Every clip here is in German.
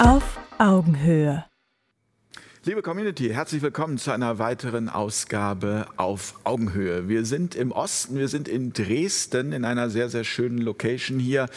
Auf Augenhöhe. Liebe Community, herzlich willkommen zu einer weiteren Ausgabe auf Augenhöhe. Wir sind im Osten, wir sind in Dresden in einer sehr, sehr schönen Location hier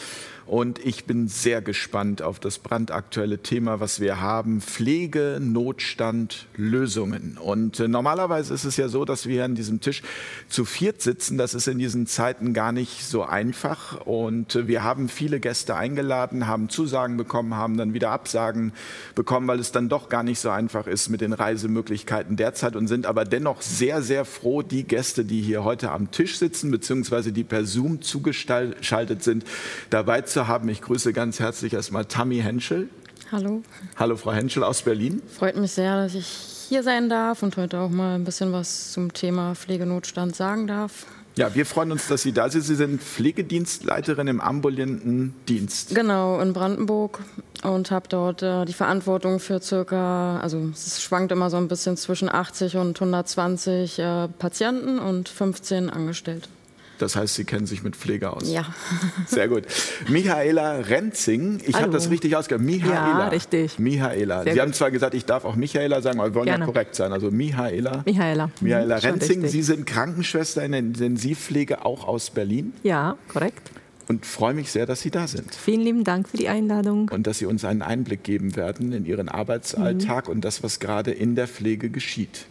und ich bin sehr gespannt auf das brandaktuelle Thema, was wir haben. Pflege, Notstand, Lösungen. Und äh, normalerweise ist es ja so, dass wir an diesem Tisch zu viert sitzen. Das ist in diesen Zeiten gar nicht so einfach. Und äh, wir haben viele Gäste eingeladen, haben Zusagen bekommen, haben dann wieder Absagen bekommen, weil es dann doch gar nicht so einfach ist mit den Reisemöglichkeiten derzeit und sind aber dennoch sehr, sehr froh, die Gäste, die hier heute am Tisch sitzen, beziehungsweise die per Zoom zugeschaltet sind, dabei zu haben. Ich grüße ganz herzlich erstmal Tammy Henschel. Hallo. Hallo, Frau Henschel aus Berlin. Freut mich sehr, dass ich hier sein darf und heute auch mal ein bisschen was zum Thema Pflegenotstand sagen darf. Ja, wir freuen uns, dass Sie da sind. Sie sind Pflegedienstleiterin im ambulanten Dienst. Genau, in Brandenburg und habe dort äh, die Verantwortung für circa, also es schwankt immer so ein bisschen zwischen 80 und 120 äh, Patienten und 15 Angestellte. Das heißt, Sie kennen sich mit Pflege aus. Ja. Sehr gut. Michaela Renzing, ich habe das richtig ausgehört. Michaela. Ja, richtig. Michaela. Sehr Sie gut. haben zwar gesagt, ich darf auch Michaela sagen, aber wir wollen Gerne. ja korrekt sein. Also Michaela. Michaela. Michaela mhm, Renzing, Sie sind Krankenschwester in der Intensivpflege auch aus Berlin. Ja, korrekt. Und freue mich sehr, dass Sie da sind. Vielen lieben Dank für die Einladung. Und dass Sie uns einen Einblick geben werden in Ihren Arbeitsalltag mhm. und das, was gerade in der Pflege geschieht.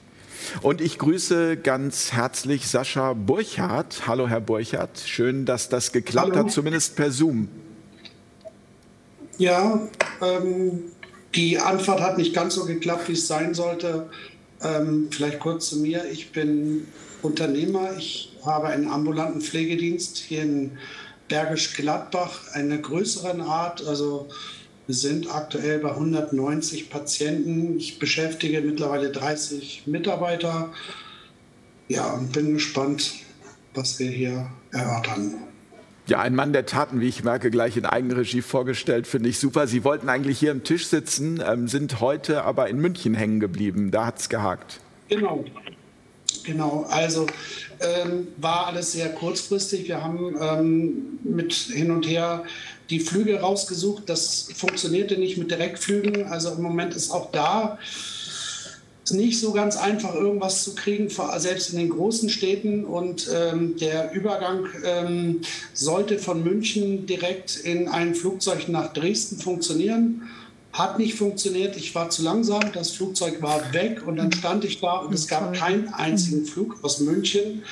Und ich grüße ganz herzlich Sascha Burchardt. Hallo, Herr Burchardt. Schön, dass das geklappt Hallo. hat, zumindest per Zoom. Ja, ähm, die Antwort hat nicht ganz so geklappt, wie es sein sollte. Ähm, vielleicht kurz zu mir. Ich bin Unternehmer. Ich habe einen ambulanten Pflegedienst hier in Bergisch Gladbach, einer größeren Art, also wir sind aktuell bei 190 Patienten. Ich beschäftige mittlerweile 30 Mitarbeiter. Ja, und bin gespannt, was wir hier erörtern. Ja, ein Mann der Taten, wie ich merke, gleich in Eigenregie vorgestellt, finde ich super. Sie wollten eigentlich hier am Tisch sitzen, ähm, sind heute aber in München hängen geblieben. Da hat es gehakt. Genau. Genau, also ähm, war alles sehr kurzfristig. Wir haben ähm, mit hin und her die Flüge rausgesucht. Das funktionierte nicht mit Direktflügen. Also im Moment ist auch da nicht so ganz einfach, irgendwas zu kriegen, selbst in den großen Städten. Und ähm, der Übergang ähm, sollte von München direkt in ein Flugzeug nach Dresden funktionieren. Hat nicht funktioniert. Ich war zu langsam. Das Flugzeug war weg und dann stand ich da und es gab keinen einzigen Flug aus München,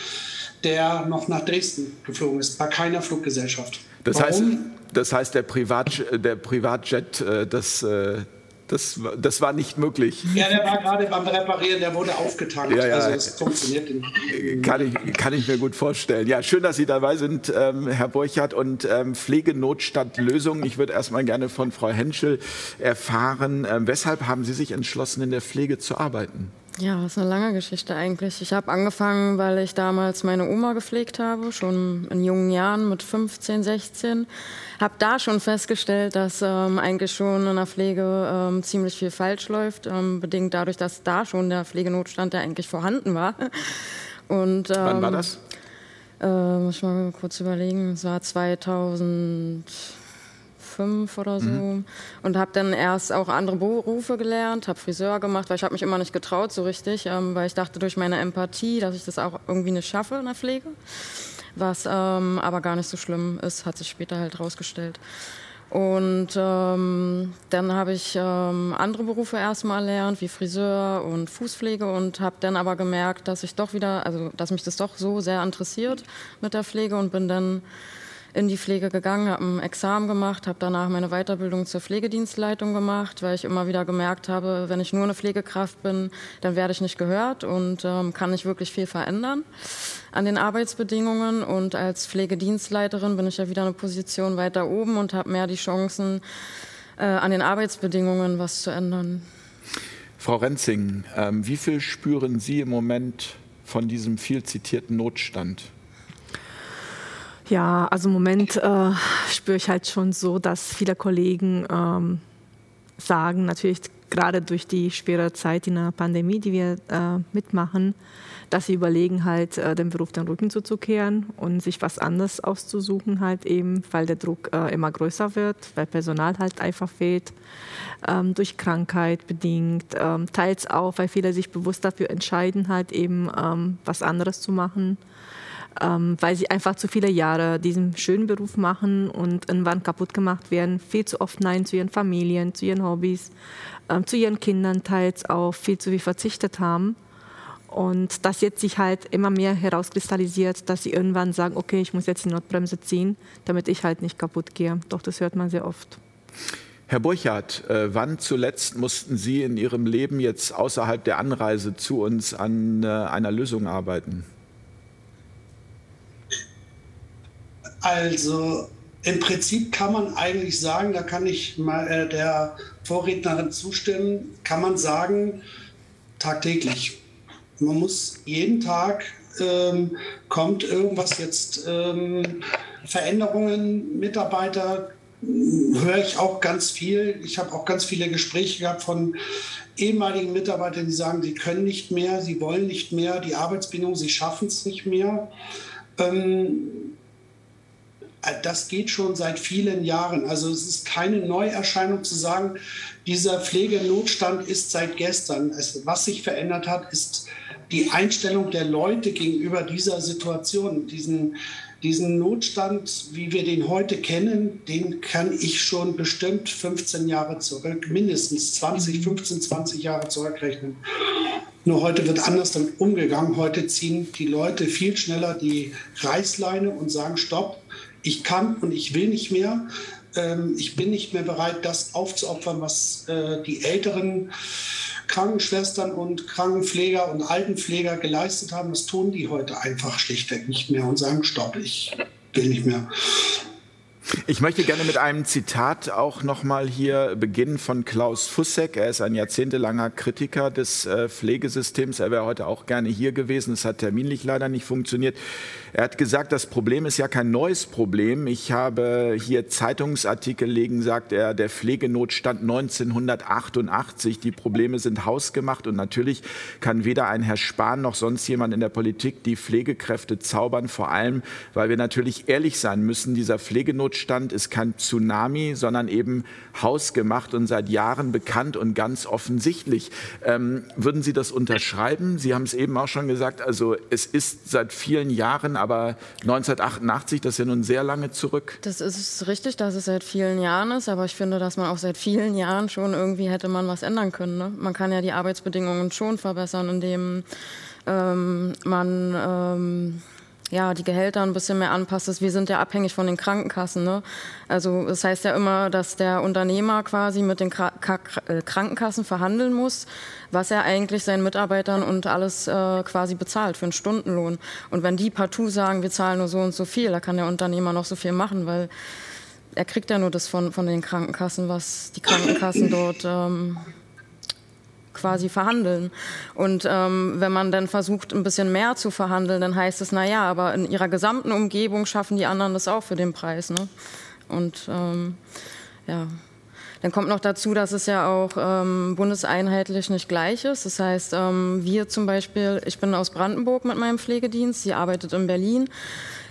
der noch nach Dresden geflogen ist, bei keiner Fluggesellschaft. Das Warum? heißt, das heißt, der, Privat, der Privatjet, äh, das, äh, das, das war nicht möglich. Ja, der war gerade beim Reparieren, der wurde aufgetankt. Ja, ja. Also es funktioniert nicht. Kann ich, kann ich mir gut vorstellen. Ja, schön, dass Sie dabei sind, ähm, Herr Burchardt. Und ähm, Pflegenotstandlösungen. Ich würde erstmal gerne von Frau Henschel erfahren, ähm, weshalb haben Sie sich entschlossen, in der Pflege zu arbeiten? Ja, das ist eine lange Geschichte eigentlich. Ich habe angefangen, weil ich damals meine Oma gepflegt habe, schon in jungen Jahren mit 15, 16. Habe da schon festgestellt, dass ähm, eigentlich schon in der Pflege ähm, ziemlich viel falsch läuft, ähm, bedingt dadurch, dass da schon der Pflegenotstand, der eigentlich vorhanden war. Und, Wann war ähm, das? Äh, muss ich mal kurz überlegen. Es war 2000 fünf oder so. Mhm. Und habe dann erst auch andere Berufe gelernt, habe Friseur gemacht, weil ich habe mich immer nicht getraut so richtig, ähm, weil ich dachte durch meine Empathie, dass ich das auch irgendwie nicht schaffe in der Pflege. Was ähm, aber gar nicht so schlimm ist, hat sich später halt rausgestellt. Und ähm, dann habe ich ähm, andere Berufe erstmal erlernt, wie Friseur und Fußpflege und habe dann aber gemerkt, dass ich doch wieder, also dass mich das doch so sehr interessiert mit der Pflege und bin dann in die Pflege gegangen, habe ein Examen gemacht, habe danach meine Weiterbildung zur Pflegedienstleitung gemacht, weil ich immer wieder gemerkt habe, wenn ich nur eine Pflegekraft bin, dann werde ich nicht gehört und ähm, kann nicht wirklich viel verändern an den Arbeitsbedingungen. Und als Pflegedienstleiterin bin ich ja wieder eine Position weiter oben und habe mehr die Chancen, äh, an den Arbeitsbedingungen was zu ändern. Frau Renzing, ähm, wie viel spüren Sie im Moment von diesem viel zitierten Notstand? Ja, also im Moment äh, spüre ich halt schon so, dass viele Kollegen ähm, sagen, natürlich gerade durch die schwere Zeit in der Pandemie, die wir äh, mitmachen, dass sie überlegen, halt äh, dem Beruf den Rücken zuzukehren und sich was anderes auszusuchen, halt eben, weil der Druck äh, immer größer wird, weil Personal halt einfach fehlt, ähm, durch Krankheit bedingt, ähm, teils auch, weil viele sich bewusst dafür entscheiden, halt eben ähm, was anderes zu machen. Ähm, weil sie einfach zu viele Jahre diesen schönen Beruf machen und irgendwann kaputt gemacht werden, viel zu oft Nein zu ihren Familien, zu ihren Hobbys, ähm, zu ihren Kindern teils auch viel zu viel verzichtet haben. Und das jetzt sich halt immer mehr herauskristallisiert, dass sie irgendwann sagen, okay, ich muss jetzt die Notbremse ziehen, damit ich halt nicht kaputt gehe. Doch das hört man sehr oft. Herr Burchardt, äh, wann zuletzt mussten Sie in Ihrem Leben jetzt außerhalb der Anreise zu uns an äh, einer Lösung arbeiten? Also im Prinzip kann man eigentlich sagen, da kann ich mal äh, der Vorrednerin zustimmen, kann man sagen, tagtäglich. Man muss jeden Tag ähm, kommt irgendwas jetzt, ähm, Veränderungen, Mitarbeiter, höre ich auch ganz viel. Ich habe auch ganz viele Gespräche gehabt von ehemaligen Mitarbeitern, die sagen, sie können nicht mehr, sie wollen nicht mehr, die Arbeitsbedingungen, sie schaffen es nicht mehr. Ähm, das geht schon seit vielen Jahren. Also es ist keine Neuerscheinung zu sagen, dieser Pflegenotstand ist seit gestern. Es, was sich verändert hat, ist die Einstellung der Leute gegenüber dieser Situation, diesen, diesen Notstand, wie wir den heute kennen, den kann ich schon bestimmt 15 Jahre zurück, mindestens 20, 15, 20 Jahre zurückrechnen. Nur heute wird anders damit umgegangen. Heute ziehen die Leute viel schneller die Reißleine und sagen, stopp, ich kann und ich will nicht mehr. Ähm, ich bin nicht mehr bereit, das aufzuopfern, was äh, die älteren Krankenschwestern und Krankenpfleger und Altenpfleger geleistet haben. Das tun die heute einfach schlichtweg nicht mehr und sagen, stopp, ich will nicht mehr. Ich möchte gerne mit einem Zitat auch nochmal hier beginnen von Klaus Fussek. Er ist ein jahrzehntelanger Kritiker des äh, Pflegesystems. Er wäre heute auch gerne hier gewesen. Es hat terminlich leider nicht funktioniert. Er hat gesagt, das Problem ist ja kein neues Problem. Ich habe hier Zeitungsartikel legen, sagt er, der Pflegenotstand 1988. Die Probleme sind hausgemacht und natürlich kann weder ein Herr Spahn noch sonst jemand in der Politik die Pflegekräfte zaubern. Vor allem, weil wir natürlich ehrlich sein müssen, dieser Pflegenotstand ist kein Tsunami, sondern eben hausgemacht und seit Jahren bekannt und ganz offensichtlich. Ähm, würden Sie das unterschreiben? Sie haben es eben auch schon gesagt, also es ist seit vielen Jahren, aber 1988, das ist ja nun sehr lange zurück. Das ist richtig, dass es seit vielen Jahren ist, aber ich finde, dass man auch seit vielen Jahren schon irgendwie hätte man was ändern können. Ne? Man kann ja die Arbeitsbedingungen schon verbessern, indem ähm, man ähm, ja, die Gehälter ein bisschen mehr anpasst. Wir sind ja abhängig von den Krankenkassen. Ne? Also das heißt ja immer, dass der Unternehmer quasi mit den äh, Krankenkassen verhandeln muss, was er eigentlich seinen Mitarbeitern und alles äh, quasi bezahlt für einen Stundenlohn. Und wenn die partout sagen, wir zahlen nur so und so viel, da kann der Unternehmer noch so viel machen, weil er kriegt ja nur das von, von den Krankenkassen, was die Krankenkassen dort ähm, quasi verhandeln. Und ähm, wenn man dann versucht, ein bisschen mehr zu verhandeln, dann heißt es, naja, aber in ihrer gesamten Umgebung schaffen die anderen das auch für den Preis. Ne? Und ähm, ja. Dann kommt noch dazu, dass es ja auch ähm, bundeseinheitlich nicht gleich ist. Das heißt, ähm, wir zum Beispiel, ich bin aus Brandenburg mit meinem Pflegedienst, sie arbeitet in Berlin.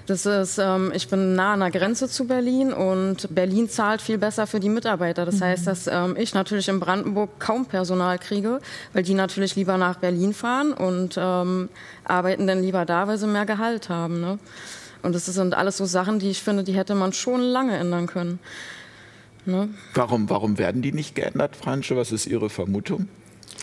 Das ist, ähm, ich bin nah an der Grenze zu Berlin und Berlin zahlt viel besser für die Mitarbeiter. Das mhm. heißt, dass ähm, ich natürlich in Brandenburg kaum Personal kriege, weil die natürlich lieber nach Berlin fahren und ähm, arbeiten dann lieber da, weil sie mehr Gehalt haben. Ne? Und das sind alles so Sachen, die ich finde, die hätte man schon lange ändern können. Ne? Warum, warum werden die nicht geändert, Fransche? Was ist Ihre Vermutung?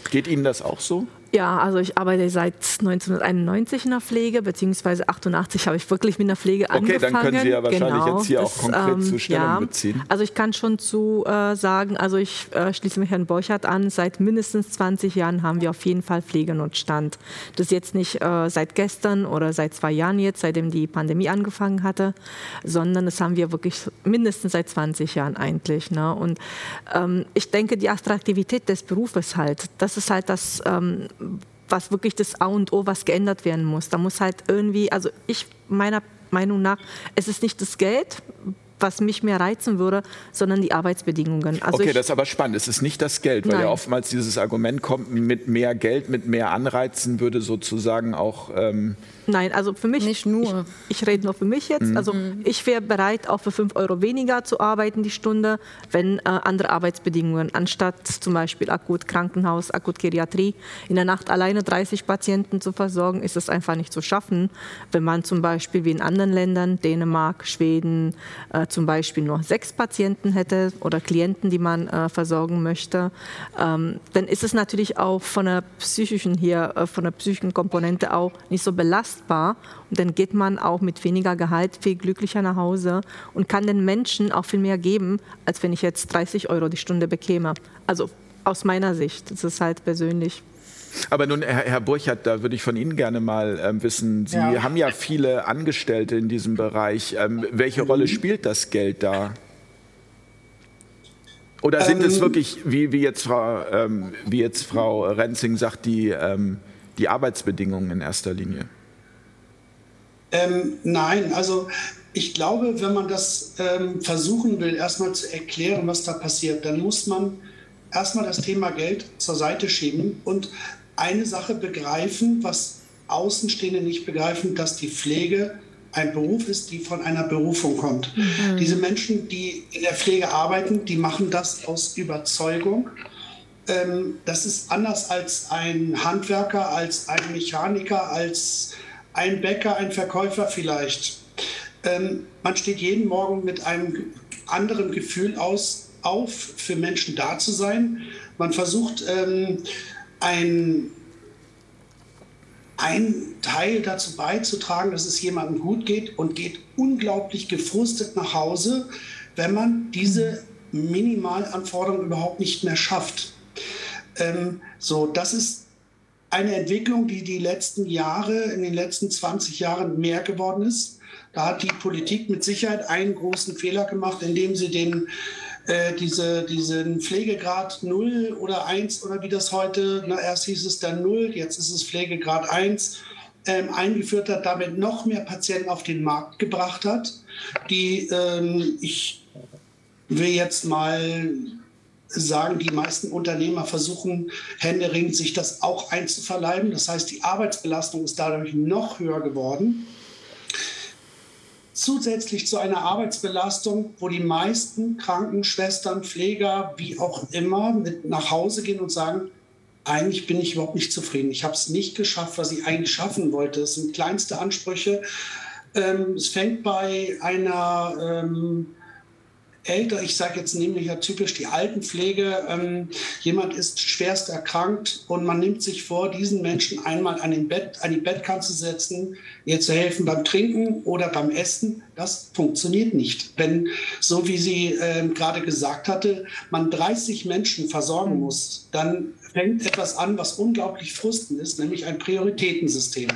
Geht Ihnen das auch so? Ja, also ich arbeite seit 1991 in der Pflege, beziehungsweise 88 habe ich wirklich mit der Pflege okay, angefangen. Okay, dann können Sie ja wahrscheinlich genau, jetzt hier das, auch konkret ähm, zu Stellung ja, beziehen. Also ich kann schon zu äh, sagen, also ich äh, schließe mich Herrn Borchardt an, seit mindestens 20 Jahren haben wir auf jeden Fall Pflegenotstand. Das ist jetzt nicht äh, seit gestern oder seit zwei Jahren jetzt, seitdem die Pandemie angefangen hatte, sondern das haben wir wirklich mindestens seit 20 Jahren eigentlich. Ne? Und ähm, ich denke, die Attraktivität des Berufes halt, das ist halt das ähm, was wirklich das A und O, was geändert werden muss. Da muss halt irgendwie, also ich meiner Meinung nach, es ist nicht das Geld, was mich mehr reizen würde, sondern die Arbeitsbedingungen. Also okay, das ist aber spannend. Es ist nicht das Geld, weil Nein. ja oftmals dieses Argument kommt, mit mehr Geld, mit mehr Anreizen würde sozusagen auch. Ähm Nein, also für mich. Nicht nur. Ich, ich rede nur für mich jetzt. Mhm. Also ich wäre bereit, auch für 5 Euro weniger zu arbeiten die Stunde, wenn äh, andere Arbeitsbedingungen, anstatt zum Beispiel akut Krankenhaus, akut Geriatrie, in der Nacht alleine 30 Patienten zu versorgen, ist es einfach nicht zu schaffen. Wenn man zum Beispiel wie in anderen Ländern, Dänemark, Schweden, äh, zum Beispiel nur sechs Patienten hätte oder Klienten, die man äh, versorgen möchte, ähm, dann ist es natürlich auch von der psychischen hier, äh, von der psychischen Komponente auch nicht so belastbar. Und dann geht man auch mit weniger Gehalt viel glücklicher nach Hause und kann den Menschen auch viel mehr geben, als wenn ich jetzt 30 Euro die Stunde bekäme. Also aus meiner Sicht, das ist halt persönlich. Aber nun, Herr, Herr Burchardt, da würde ich von Ihnen gerne mal ähm, wissen, Sie ja. haben ja viele Angestellte in diesem Bereich. Ähm, welche Rolle spielt das Geld da? Oder sind ähm, es wirklich, wie, wie, jetzt Frau, ähm, wie jetzt Frau Renzing sagt, die, ähm, die Arbeitsbedingungen in erster Linie? Ähm, nein, also ich glaube, wenn man das versuchen will, erstmal zu erklären, was da passiert, dann muss man erstmal das Thema Geld zur Seite schieben und eine Sache begreifen, was Außenstehende nicht begreifen, dass die Pflege ein Beruf ist, die von einer Berufung kommt. Mhm. Diese Menschen, die in der Pflege arbeiten, die machen das aus Überzeugung. Ähm, das ist anders als ein Handwerker, als ein Mechaniker, als ein Bäcker, ein Verkäufer vielleicht. Ähm, man steht jeden Morgen mit einem anderen Gefühl aus, auf, für Menschen da zu sein. Man versucht, ähm, ein, ein Teil dazu beizutragen, dass es jemandem gut geht und geht unglaublich gefrustet nach Hause, wenn man diese Minimalanforderungen überhaupt nicht mehr schafft. Ähm, so, das ist eine Entwicklung, die die letzten Jahre, in den letzten 20 Jahren mehr geworden ist. Da hat die Politik mit Sicherheit einen großen Fehler gemacht, indem sie den äh, diese, diesen Pflegegrad 0 oder 1 oder wie das heute, na, erst hieß es dann 0, jetzt ist es Pflegegrad 1, ähm, eingeführt hat, damit noch mehr Patienten auf den Markt gebracht hat, die ähm, ich will jetzt mal sagen, die meisten Unternehmer versuchen händeringend sich das auch einzuverleiben. Das heißt, die Arbeitsbelastung ist dadurch noch höher geworden zusätzlich zu einer Arbeitsbelastung, wo die meisten Krankenschwestern, Pfleger, wie auch immer, mit nach Hause gehen und sagen, eigentlich bin ich überhaupt nicht zufrieden. Ich habe es nicht geschafft, was ich eigentlich schaffen wollte. Es sind kleinste Ansprüche. Ähm, es fängt bei einer ähm, älter, ich sage jetzt nämlich ja typisch die Altenpflege, ähm, jemand ist schwerst erkrankt und man nimmt sich vor, diesen Menschen einmal an, den Bett, an die Bettkante zu setzen, ihr zu helfen beim Trinken oder beim Essen. Das funktioniert nicht. Wenn, so wie sie äh, gerade gesagt hatte, man 30 Menschen versorgen muss, dann fängt etwas an, was unglaublich frustend ist, nämlich ein Prioritätensystem.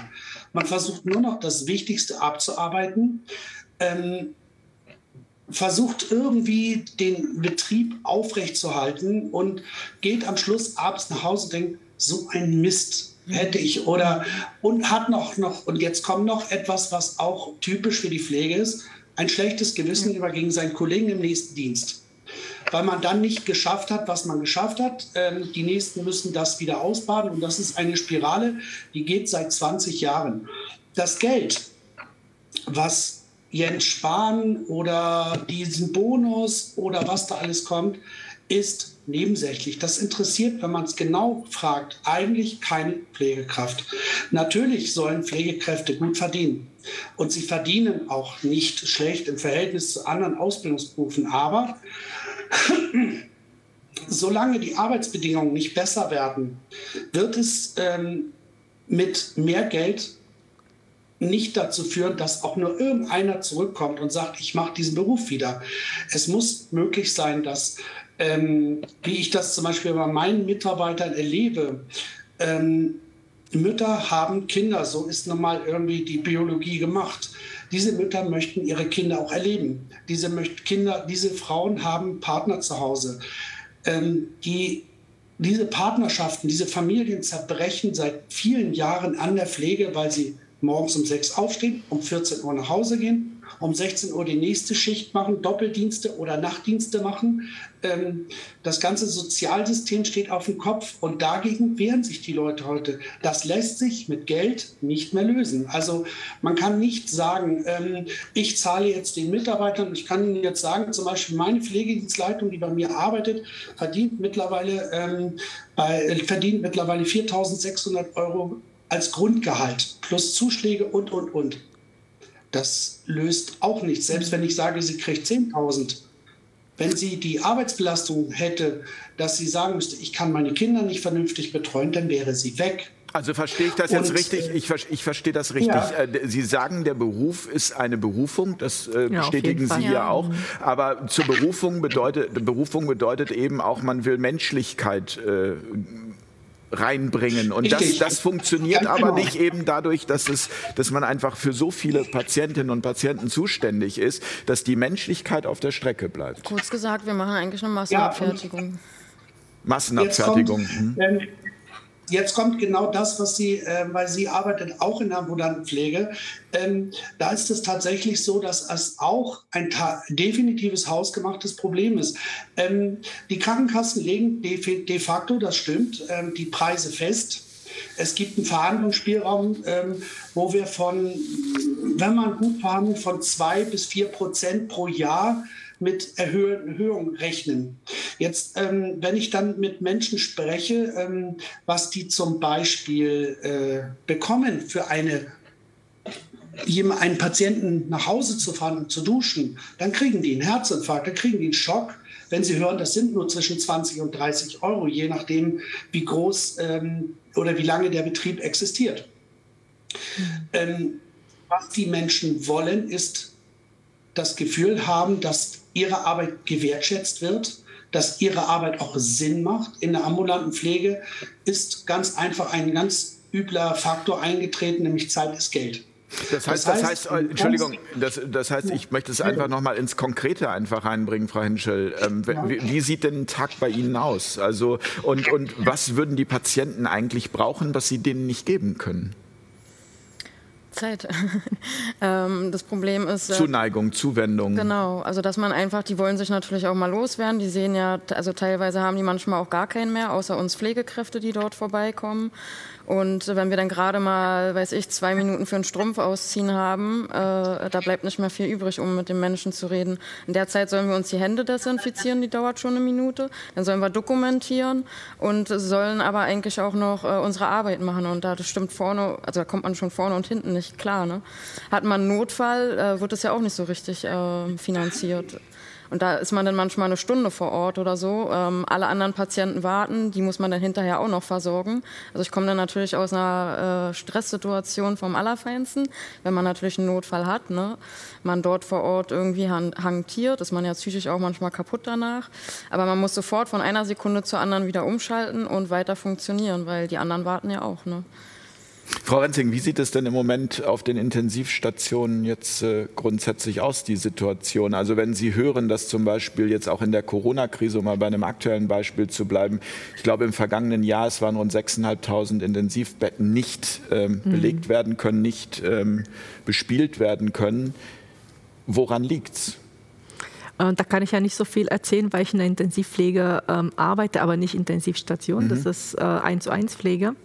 Man versucht nur noch das Wichtigste abzuarbeiten. Ähm, versucht irgendwie den Betrieb aufrechtzuerhalten und geht am Schluss abends nach Hause und denkt, so ein Mist hätte ich oder und hat noch noch und jetzt kommt noch etwas, was auch typisch für die Pflege ist, ein schlechtes Gewissen über gegen seinen Kollegen im nächsten Dienst. Weil man dann nicht geschafft hat, was man geschafft hat. Ähm, die Nächsten müssen das wieder ausbaden und das ist eine Spirale, die geht seit 20 Jahren. Das Geld, was Jens Spahn oder diesen Bonus oder was da alles kommt, ist nebensächlich. Das interessiert, wenn man es genau fragt, eigentlich keine Pflegekraft. Natürlich sollen Pflegekräfte gut verdienen. Und sie verdienen auch nicht schlecht im Verhältnis zu anderen Ausbildungsberufen. Aber solange die Arbeitsbedingungen nicht besser werden, wird es ähm, mit mehr Geld nicht dazu führen, dass auch nur irgendeiner zurückkommt und sagt, ich mache diesen Beruf wieder. Es muss möglich sein, dass, ähm, wie ich das zum Beispiel bei meinen Mitarbeitern erlebe, ähm, Mütter haben Kinder, so ist nun mal irgendwie die Biologie gemacht. Diese Mütter möchten ihre Kinder auch erleben. Diese Kinder, diese Frauen haben Partner zu Hause. Ähm, die diese Partnerschaften, diese Familien zerbrechen seit vielen Jahren an der Pflege, weil sie morgens um sechs aufstehen, um 14 Uhr nach Hause gehen, um 16 Uhr die nächste Schicht machen, Doppeldienste oder Nachtdienste machen. Ähm, das ganze Sozialsystem steht auf dem Kopf und dagegen wehren sich die Leute heute. Das lässt sich mit Geld nicht mehr lösen. Also man kann nicht sagen, ähm, ich zahle jetzt den Mitarbeitern, ich kann Ihnen jetzt sagen, zum Beispiel meine Pflegedienstleitung, die bei mir arbeitet, verdient mittlerweile, ähm, bei, verdient mittlerweile 4.600 Euro als Grundgehalt plus Zuschläge und, und, und. Das löst auch nichts. Selbst wenn ich sage, sie kriegt 10.000, wenn sie die Arbeitsbelastung hätte, dass sie sagen müsste, ich kann meine Kinder nicht vernünftig betreuen, dann wäre sie weg. Also verstehe ich das jetzt und, richtig? Äh, ich, ich, verstehe das richtig. Ja. Äh, sie sagen, der Beruf ist eine Berufung, das äh, ja, bestätigen Sie ja. ja auch. Aber zur Berufung bedeutet, Berufung bedeutet eben auch, man will Menschlichkeit äh, reinbringen. Und das, das funktioniert aber genau. nicht eben dadurch, dass, es, dass man einfach für so viele Patientinnen und Patienten zuständig ist, dass die Menschlichkeit auf der Strecke bleibt. Kurz gesagt, wir machen eigentlich eine Massenabfertigung. Massenabfertigung. Jetzt kommt, mhm. Jetzt kommt genau das, was sie, äh, weil sie arbeitet auch in der ambulanten Pflege. Ähm, da ist es tatsächlich so, dass es auch ein definitives hausgemachtes Problem ist. Ähm, die Krankenkassen legen de, de facto, das stimmt, ähm, die Preise fest. Es gibt einen Verhandlungsspielraum, ähm, wo wir von, wenn man gut verhandelt, von zwei bis vier Prozent pro Jahr mit Erhöhung rechnen. Jetzt, ähm, wenn ich dann mit Menschen spreche, ähm, was die zum Beispiel äh, bekommen für eine einen Patienten nach Hause zu fahren und zu duschen, dann kriegen die einen Herzinfarkt, dann kriegen die einen Schock, wenn sie hören, das sind nur zwischen 20 und 30 Euro, je nachdem, wie groß ähm, oder wie lange der Betrieb existiert. Mhm. Ähm, was die Menschen wollen, ist das Gefühl haben, dass ihre Arbeit gewertschätzt wird, dass ihre Arbeit auch Sinn macht. In der ambulanten Pflege ist ganz einfach ein ganz übler Faktor eingetreten, nämlich Zeit ist Geld. Das heißt, das heißt, das heißt Entschuldigung, das, das, heißt, ich möchte es einfach nochmal ins Konkrete einfach reinbringen, Frau Henschel. Ähm, wie, wie, sieht denn ein Tag bei Ihnen aus? Also, und, und was würden die Patienten eigentlich brauchen, was Sie denen nicht geben können? Zeit. ähm, das Problem ist. Äh, Zuneigung, Zuwendung. Genau, also dass man einfach, die wollen sich natürlich auch mal loswerden. Die sehen ja, also teilweise haben die manchmal auch gar keinen mehr, außer uns Pflegekräfte, die dort vorbeikommen. Und wenn wir dann gerade mal, weiß ich, zwei Minuten für einen Strumpf ausziehen haben, äh, da bleibt nicht mehr viel übrig, um mit dem Menschen zu reden. In der Zeit sollen wir uns die Hände desinfizieren, die dauert schon eine Minute. Dann sollen wir dokumentieren und sollen aber eigentlich auch noch äh, unsere Arbeit machen. Und da das stimmt vorne, also da kommt man schon vorne und hinten nicht klar. Ne? Hat man Notfall, äh, wird das ja auch nicht so richtig äh, finanziert. Und da ist man dann manchmal eine Stunde vor Ort oder so. Ähm, alle anderen Patienten warten, die muss man dann hinterher auch noch versorgen. Also ich komme dann natürlich aus einer äh, Stresssituation vom Allerfeinsten, wenn man natürlich einen Notfall hat. Ne? Man dort vor Ort irgendwie hantiert, ist man ja psychisch auch manchmal kaputt danach. Aber man muss sofort von einer Sekunde zur anderen wieder umschalten und weiter funktionieren, weil die anderen warten ja auch. Ne? Frau Renzing, wie sieht es denn im Moment auf den Intensivstationen jetzt äh, grundsätzlich aus, die Situation? Also wenn Sie hören, dass zum Beispiel jetzt auch in der Corona-Krise, um mal bei einem aktuellen Beispiel zu bleiben, ich glaube im vergangenen Jahr, es waren rund 6.500 Intensivbetten nicht ähm, mhm. belegt werden können, nicht ähm, bespielt werden können. Woran liegt's? Äh, da kann ich ja nicht so viel erzählen, weil ich in der Intensivpflege ähm, arbeite, aber nicht Intensivstation. Mhm. Das ist äh, 1 zu 1 Pflege.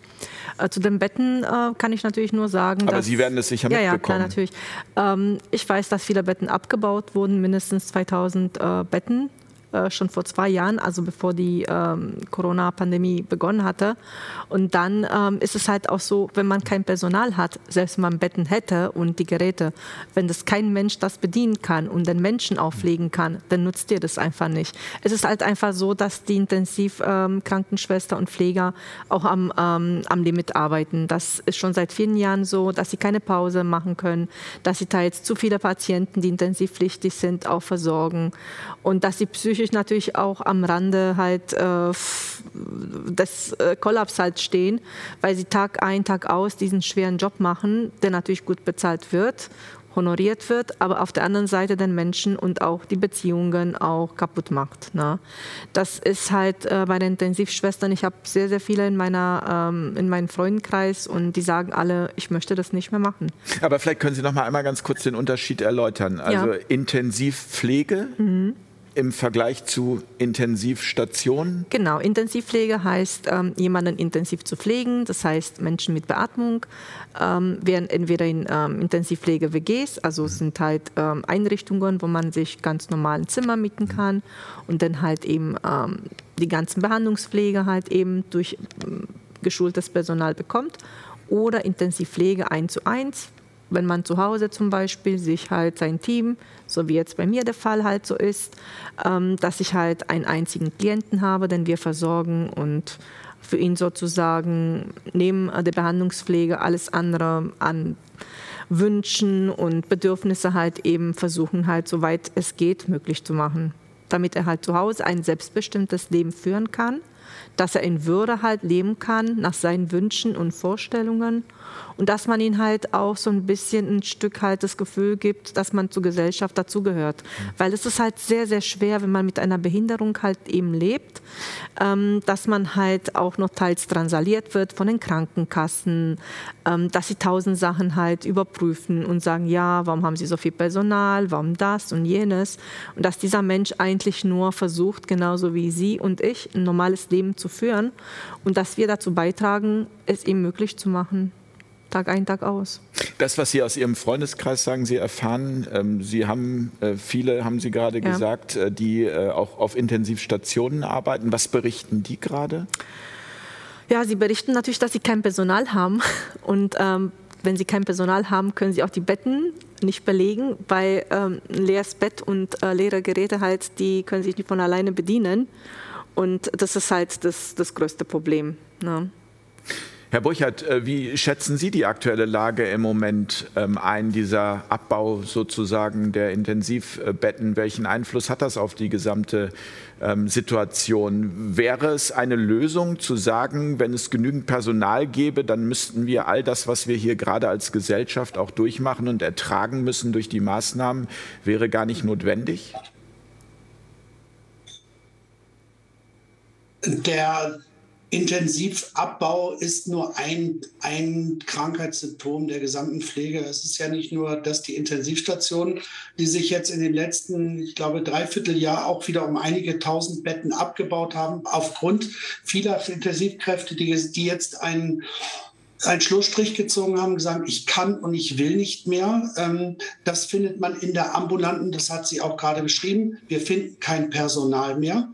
Äh, zu den Betten äh, kann ich natürlich nur sagen, Aber dass, Sie werden das sicher ja, mitbekommen. Ja, klar, natürlich. Ähm, ich weiß, dass viele Betten abgebaut wurden, mindestens 2000 äh, Betten äh, schon vor zwei Jahren, also bevor die ähm, Corona-Pandemie begonnen hatte. Und dann ähm, ist es halt auch so, wenn man kein Personal hat, selbst wenn man Betten hätte und die Geräte, wenn das kein Mensch das bedienen kann und den Menschen auflegen kann, dann nutzt ihr das einfach nicht. Es ist halt einfach so, dass die Intensivkrankenschwester ähm, und Pfleger auch am, ähm, am Limit arbeiten. Das ist schon seit vielen Jahren so, dass sie keine Pause machen können, dass sie teils zu viele Patienten, die intensivpflichtig sind, auch versorgen und dass sie psychisch psychisch natürlich auch am Rande halt äh, des äh, Kollaps halt stehen, weil sie Tag ein, Tag aus diesen schweren Job machen, der natürlich gut bezahlt wird honoriert wird, aber auf der anderen Seite den Menschen und auch die Beziehungen auch kaputt macht. Ne? Das ist halt äh, bei den Intensivschwestern, ich habe sehr, sehr viele in, meiner, ähm, in meinem Freundenkreis und die sagen alle, ich möchte das nicht mehr machen. Aber vielleicht können Sie noch mal einmal ganz kurz den Unterschied erläutern. Also ja. Intensivpflege. Mhm im Vergleich zu Intensivstationen? Genau, Intensivpflege heißt, ähm, jemanden intensiv zu pflegen. Das heißt, Menschen mit Beatmung ähm, werden entweder in ähm, Intensivpflege-WGs, also es sind halt ähm, Einrichtungen, wo man sich ganz normal ein Zimmer mieten kann und dann halt eben ähm, die ganzen Behandlungspflege halt eben durch ähm, geschultes Personal bekommt. Oder Intensivpflege 1 zu 1, wenn man zu Hause zum Beispiel sich halt sein Team, so wie jetzt bei mir der Fall halt so ist, ähm, dass ich halt einen einzigen Klienten habe, den wir versorgen und für ihn sozusagen neben der Behandlungspflege alles andere an Wünschen und Bedürfnisse halt eben versuchen halt, soweit es geht, möglich zu machen, damit er halt zu Hause ein selbstbestimmtes Leben führen kann, dass er in Würde halt leben kann nach seinen Wünschen und Vorstellungen und dass man ihnen halt auch so ein bisschen ein Stück halt das Gefühl gibt, dass man zur Gesellschaft dazugehört. Mhm. Weil es ist halt sehr, sehr schwer, wenn man mit einer Behinderung halt eben lebt, ähm, dass man halt auch noch teils transaliert wird von den Krankenkassen, ähm, dass sie tausend Sachen halt überprüfen und sagen, ja, warum haben sie so viel Personal, warum das und jenes. Und dass dieser Mensch eigentlich nur versucht, genauso wie Sie und ich, ein normales Leben zu führen und dass wir dazu beitragen, es ihm möglich zu machen. Tag ein, Tag aus. Das, was Sie aus Ihrem Freundeskreis sagen, Sie erfahren, ähm, Sie haben äh, viele, haben Sie gerade ja. gesagt, äh, die äh, auch auf Intensivstationen arbeiten. Was berichten die gerade? Ja, sie berichten natürlich, dass sie kein Personal haben. Und ähm, wenn sie kein Personal haben, können sie auch die Betten nicht belegen, weil ähm, ein leeres Bett und äh, leere Geräte halt, die können sich nicht von alleine bedienen. Und das ist halt das, das größte Problem. Ne? Herr Burchardt, äh, wie schätzen Sie die aktuelle Lage im Moment ähm, ein, dieser Abbau sozusagen der Intensivbetten? Welchen Einfluss hat das auf die gesamte ähm, Situation? Wäre es eine Lösung zu sagen, wenn es genügend Personal gäbe, dann müssten wir all das, was wir hier gerade als Gesellschaft auch durchmachen und ertragen müssen durch die Maßnahmen, wäre gar nicht notwendig? Der Intensivabbau ist nur ein, ein Krankheitssymptom der gesamten Pflege. Es ist ja nicht nur, dass die Intensivstationen, die sich jetzt in den letzten, ich glaube, dreiviertel Jahr auch wieder um einige tausend Betten abgebaut haben, aufgrund vieler Intensivkräfte, die, die jetzt einen einen Schlussstrich gezogen haben, gesagt, ich kann und ich will nicht mehr. Ähm, das findet man in der ambulanten, das hat sie auch gerade beschrieben, wir finden kein Personal mehr.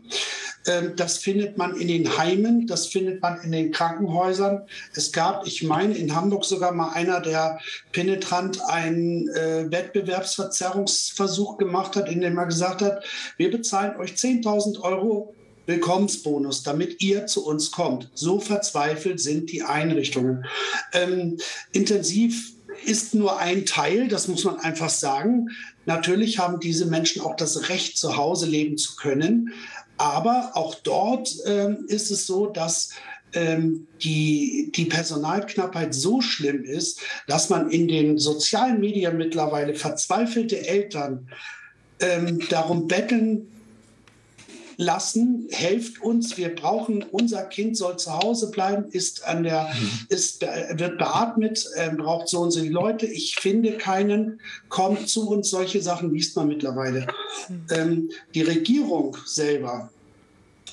Ähm, das findet man in den Heimen, das findet man in den Krankenhäusern. Es gab, ich meine, in Hamburg sogar mal einer, der penetrant einen äh, Wettbewerbsverzerrungsversuch gemacht hat, in dem er gesagt hat, wir bezahlen euch 10.000 Euro Willkommensbonus, damit ihr zu uns kommt. So verzweifelt sind die Einrichtungen. Ähm, intensiv ist nur ein Teil, das muss man einfach sagen. Natürlich haben diese Menschen auch das Recht, zu Hause leben zu können. Aber auch dort ähm, ist es so, dass ähm, die, die Personalknappheit so schlimm ist, dass man in den sozialen Medien mittlerweile verzweifelte Eltern ähm, darum betteln, lassen, helft uns, wir brauchen, unser Kind soll zu Hause bleiben, ist an der, mhm. ist, wird beatmet, äh, braucht so und so die Leute, ich finde keinen, kommt zu uns, solche Sachen liest man mittlerweile. Mhm. Ähm, die Regierung selber,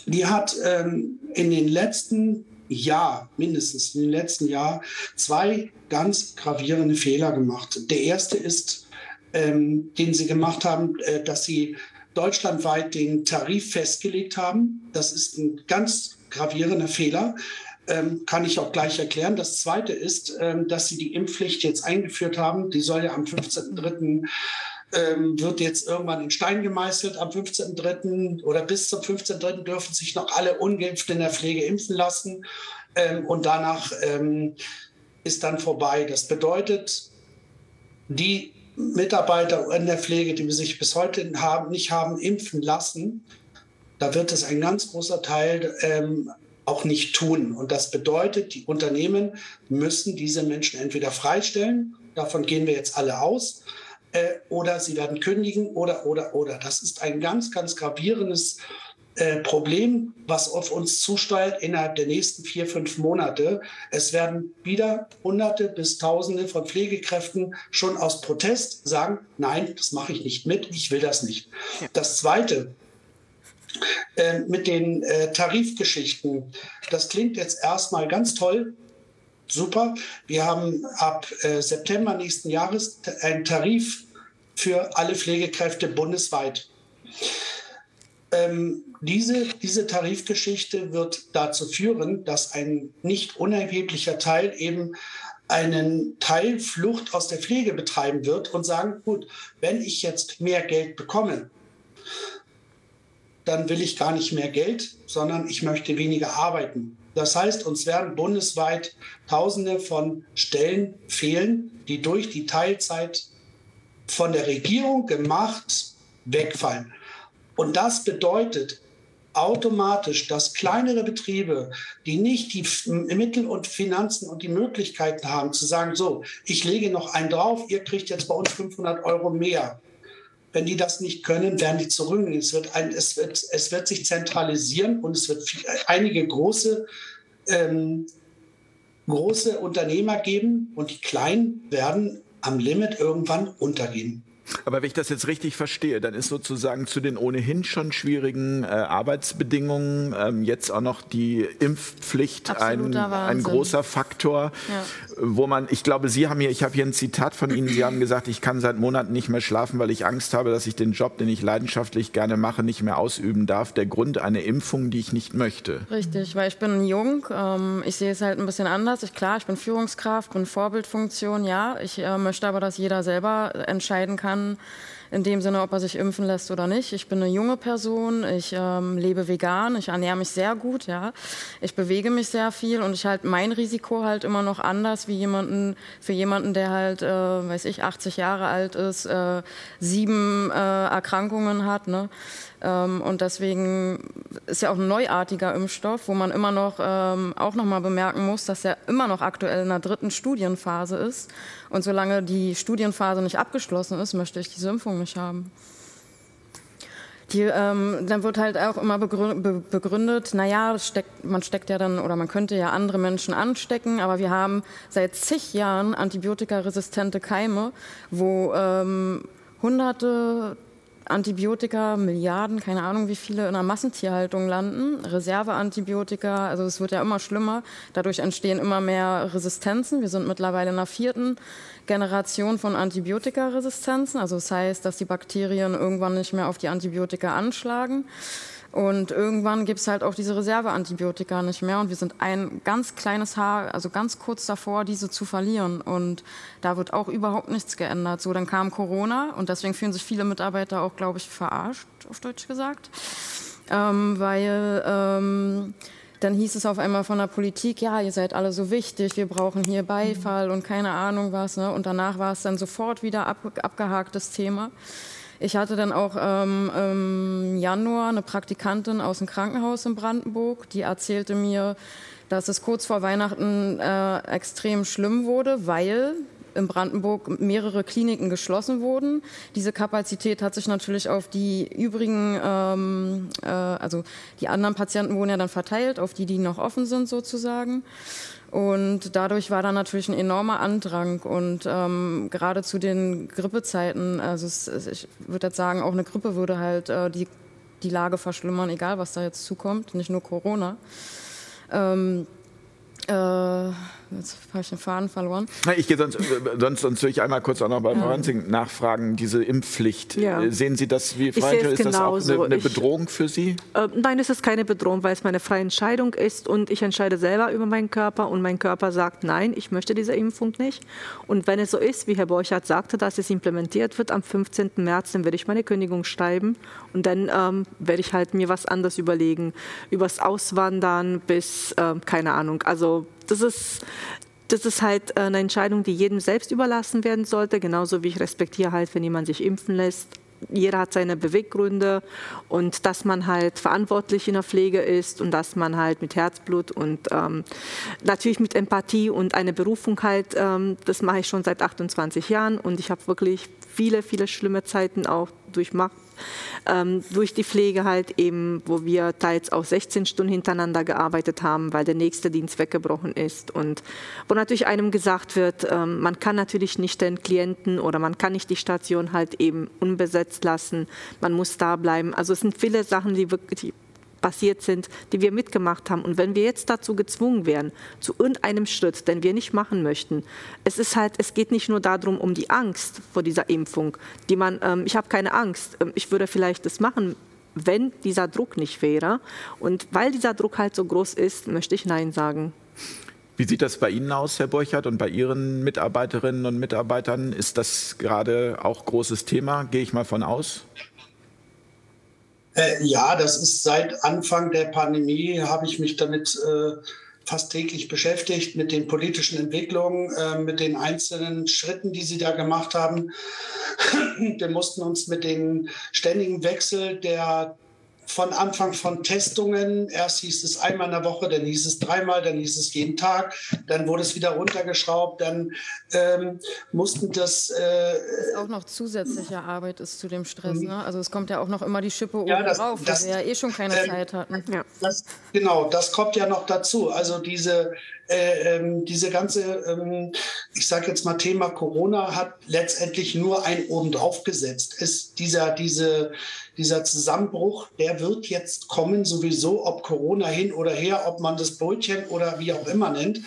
die hat ähm, in den letzten Jahr, mindestens in den letzten Jahr, zwei ganz gravierende Fehler gemacht. Der erste ist, ähm, den sie gemacht haben, äh, dass sie deutschlandweit den Tarif festgelegt haben. Das ist ein ganz gravierender Fehler. Ähm, kann ich auch gleich erklären. Das Zweite ist, ähm, dass sie die Impfpflicht jetzt eingeführt haben. Die soll ja am 15.03. Ähm, wird jetzt irgendwann in Stein gemeißelt. Am 15.03. oder bis zum 15.03. dürfen sich noch alle Ungeimpften in der Pflege impfen lassen. Ähm, und danach ähm, ist dann vorbei. Das bedeutet, die Mitarbeiter in der Pflege, die sich bis heute haben, nicht haben impfen lassen, da wird es ein ganz großer Teil ähm, auch nicht tun. Und das bedeutet, die Unternehmen müssen diese Menschen entweder freistellen, davon gehen wir jetzt alle aus, äh, oder sie werden kündigen oder, oder, oder. Das ist ein ganz, ganz gravierendes äh, Problem, was auf uns zusteuert innerhalb der nächsten vier, fünf Monate. Es werden wieder Hunderte bis Tausende von Pflegekräften schon aus Protest sagen, nein, das mache ich nicht mit, ich will das nicht. Ja. Das Zweite, äh, mit den äh, Tarifgeschichten, das klingt jetzt erstmal ganz toll, super. Wir haben ab äh, September nächsten Jahres einen Tarif für alle Pflegekräfte bundesweit. Ähm, diese, diese Tarifgeschichte wird dazu führen, dass ein nicht unerheblicher Teil eben einen Teil Flucht aus der Pflege betreiben wird und sagen, gut, wenn ich jetzt mehr Geld bekomme, dann will ich gar nicht mehr Geld, sondern ich möchte weniger arbeiten. Das heißt, uns werden bundesweit Tausende von Stellen fehlen, die durch die Teilzeit von der Regierung gemacht wegfallen. Und das bedeutet automatisch, dass kleinere Betriebe, die nicht die Mittel und Finanzen und die Möglichkeiten haben, zu sagen, so, ich lege noch einen drauf, ihr kriegt jetzt bei uns 500 Euro mehr. Wenn die das nicht können, werden die zurück. Es wird, ein, es wird, es wird sich zentralisieren und es wird viel, einige große, ähm, große Unternehmer geben und die kleinen werden am Limit irgendwann untergehen. Aber wenn ich das jetzt richtig verstehe, dann ist sozusagen zu den ohnehin schon schwierigen äh, Arbeitsbedingungen ähm, jetzt auch noch die Impfpflicht ein, ein, großer Faktor, ja. wo man, ich glaube, Sie haben hier, ich habe hier ein Zitat von Ihnen, Sie haben gesagt, ich kann seit Monaten nicht mehr schlafen, weil ich Angst habe, dass ich den Job, den ich leidenschaftlich gerne mache, nicht mehr ausüben darf. Der Grund eine Impfung, die ich nicht möchte. Richtig, weil ich bin jung, ähm, ich sehe es halt ein bisschen anders. Ich, klar, ich bin Führungskraft, bin Vorbildfunktion, ja. Ich äh, möchte aber, dass jeder selber entscheiden kann, kann, in dem Sinne, ob er sich impfen lässt oder nicht. Ich bin eine junge Person, ich ähm, lebe vegan, ich ernähre mich sehr gut, ja. Ich bewege mich sehr viel und ich halte mein Risiko halt immer noch anders wie jemanden, für jemanden, der halt, äh, weiß ich, 80 Jahre alt ist, äh, sieben äh, Erkrankungen hat, ne? Ähm, und deswegen ist ja auch ein neuartiger Impfstoff, wo man immer noch ähm, auch noch mal bemerken muss, dass er immer noch aktuell in der dritten Studienphase ist. Und solange die Studienphase nicht abgeschlossen ist, möchte ich diese Impfung nicht haben. Die, ähm, dann wird halt auch immer begründet, naja, steckt, man steckt ja dann oder man könnte ja andere Menschen anstecken, aber wir haben seit zig Jahren antibiotikaresistente Keime, wo ähm, hunderte Antibiotika, Milliarden, keine Ahnung wie viele in der Massentierhaltung landen, Reserveantibiotika, also es wird ja immer schlimmer, dadurch entstehen immer mehr Resistenzen. Wir sind mittlerweile in der vierten Generation von Antibiotikaresistenzen, also das heißt, dass die Bakterien irgendwann nicht mehr auf die Antibiotika anschlagen. Und irgendwann gibt es halt auch diese Reserveantibiotika nicht mehr. Und wir sind ein ganz kleines Haar, also ganz kurz davor, diese zu verlieren. Und da wird auch überhaupt nichts geändert. So, dann kam Corona und deswegen fühlen sich viele Mitarbeiter auch, glaube ich, verarscht, auf Deutsch gesagt. Ähm, weil ähm, dann hieß es auf einmal von der Politik, ja, ihr seid alle so wichtig, wir brauchen hier Beifall und keine Ahnung was. Ne? Und danach war es dann sofort wieder ab, abgehaktes Thema. Ich hatte dann auch ähm, im Januar eine Praktikantin aus dem Krankenhaus in Brandenburg, die erzählte mir, dass es kurz vor Weihnachten äh, extrem schlimm wurde, weil in Brandenburg mehrere Kliniken geschlossen wurden. Diese Kapazität hat sich natürlich auf die übrigen, ähm, äh, also die anderen Patienten wurden ja dann verteilt, auf die, die noch offen sind sozusagen. Und dadurch war da natürlich ein enormer Andrang. Und ähm, gerade zu den Grippezeiten, also es, ich würde jetzt sagen, auch eine Grippe würde halt äh, die, die Lage verschlimmern, egal was da jetzt zukommt, nicht nur Corona. Ähm, äh, Jetzt habe ich den Faden verloren. Ich gehe sonst, sonst, sonst will ich einmal kurz auch noch bei Frau ja. nachfragen, diese Impfpflicht. Ja. Äh, sehen Sie das wie Frau Ist das auch eine, eine Bedrohung für Sie? Äh, nein, es ist keine Bedrohung, weil es meine freie Entscheidung ist und ich entscheide selber über meinen Körper und mein Körper sagt, nein, ich möchte diese Impfung nicht. Und wenn es so ist, wie Herr Borchardt sagte, dass es implementiert wird am 15. März, dann werde ich meine Kündigung schreiben und dann ähm, werde ich halt mir was anderes überlegen. Übers Auswandern bis, äh, keine Ahnung, also das ist, das ist halt äh, eine Entscheidung, die jedem selbst überlassen werden sollte, genauso wie ich respektiere halt, wenn jemand sich impfen lässt, jeder hat seine Beweggründe und dass man halt verantwortlich in der Pflege ist und dass man halt mit Herzblut und ähm, natürlich mit Empathie und eine Berufung halt, ähm, das mache ich schon seit 28 Jahren und ich habe wirklich viele, viele schlimme Zeiten auch durchmacht ähm, durch die Pflege halt eben, wo wir teils auch 16 Stunden hintereinander gearbeitet haben, weil der nächste Dienst weggebrochen ist und wo natürlich einem gesagt wird, ähm, man kann natürlich nicht den Klienten oder man kann nicht die Station halt eben unbesetzt lassen, man muss da bleiben. Also es sind viele Sachen, die wirklich passiert sind, die wir mitgemacht haben. Und wenn wir jetzt dazu gezwungen wären, zu irgendeinem Schritt, den wir nicht machen möchten, es ist halt, es geht nicht nur darum, um die Angst vor dieser Impfung, die man, ähm, ich habe keine Angst, ähm, ich würde vielleicht das machen, wenn dieser Druck nicht wäre. Und weil dieser Druck halt so groß ist, möchte ich Nein sagen. Wie sieht das bei Ihnen aus, Herr Borchert, und bei Ihren Mitarbeiterinnen und Mitarbeitern? Ist das gerade auch großes Thema? Gehe ich mal von aus? Äh, ja, das ist seit Anfang der Pandemie, habe ich mich damit äh, fast täglich beschäftigt, mit den politischen Entwicklungen, äh, mit den einzelnen Schritten, die sie da gemacht haben. Wir mussten uns mit dem ständigen Wechsel der von Anfang von Testungen. Erst hieß es einmal in der Woche, dann hieß es dreimal, dann hieß es jeden Tag, dann wurde es wieder runtergeschraubt, dann ähm, mussten das. Äh, das auch noch zusätzliche Arbeit ist zu dem Stress. Mhm. Ne? Also es kommt ja auch noch immer die Schippe oben ja, das, drauf, weil wir ja eh schon keine äh, Zeit hatten. Ja. Das, genau, das kommt ja noch dazu. Also diese äh, ähm, diese ganze, ähm, ich sage jetzt mal Thema Corona hat letztendlich nur ein oben drauf gesetzt. Ist dieser, diese, dieser Zusammenbruch, der wird jetzt kommen, sowieso, ob Corona hin oder her, ob man das Brötchen oder wie auch immer nennt.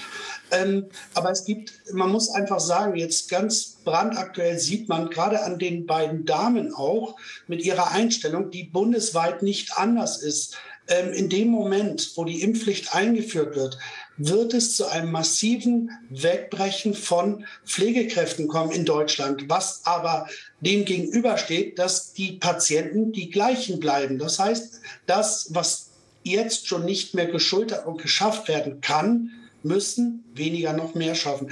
Ähm, aber es gibt, man muss einfach sagen, jetzt ganz brandaktuell sieht man gerade an den beiden Damen auch mit ihrer Einstellung, die bundesweit nicht anders ist. Ähm, in dem Moment, wo die Impfpflicht eingeführt wird, wird es zu einem massiven Wegbrechen von Pflegekräften kommen in Deutschland, was aber dem gegenübersteht, dass die Patienten die gleichen bleiben. Das heißt, das, was jetzt schon nicht mehr geschultert und geschafft werden kann, müssen weniger noch mehr schaffen.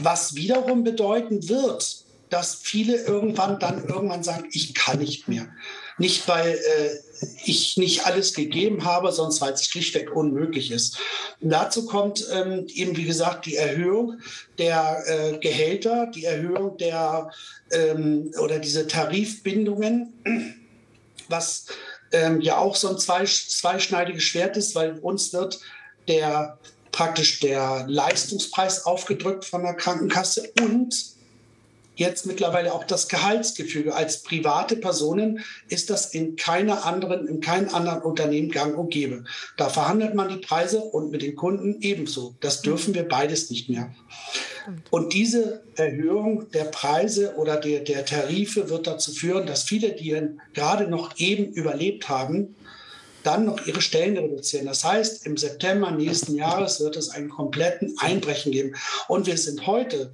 Was wiederum bedeuten wird, dass viele irgendwann dann irgendwann sagen, ich kann nicht mehr. Nicht, weil äh, ich nicht alles gegeben habe, sonst weil es schlichtweg unmöglich ist. Und dazu kommt ähm, eben, wie gesagt, die Erhöhung der äh, Gehälter, die Erhöhung der ähm, oder diese Tarifbindungen, was ähm, ja auch so ein zweischneidiges Schwert ist, weil uns wird der praktisch der Leistungspreis aufgedrückt von der Krankenkasse und jetzt mittlerweile auch das Gehaltsgefüge. Als private Personen ist das in keiner anderen, in keinem anderen Unternehmen gang und gäbe. Da verhandelt man die Preise und mit den Kunden ebenso. Das dürfen wir beides nicht mehr. Und diese Erhöhung der Preise oder der, der Tarife wird dazu führen, dass viele, die gerade noch eben überlebt haben, dann noch ihre Stellen reduzieren. Das heißt, im September nächsten Jahres wird es einen kompletten Einbrechen geben. Und wir sind heute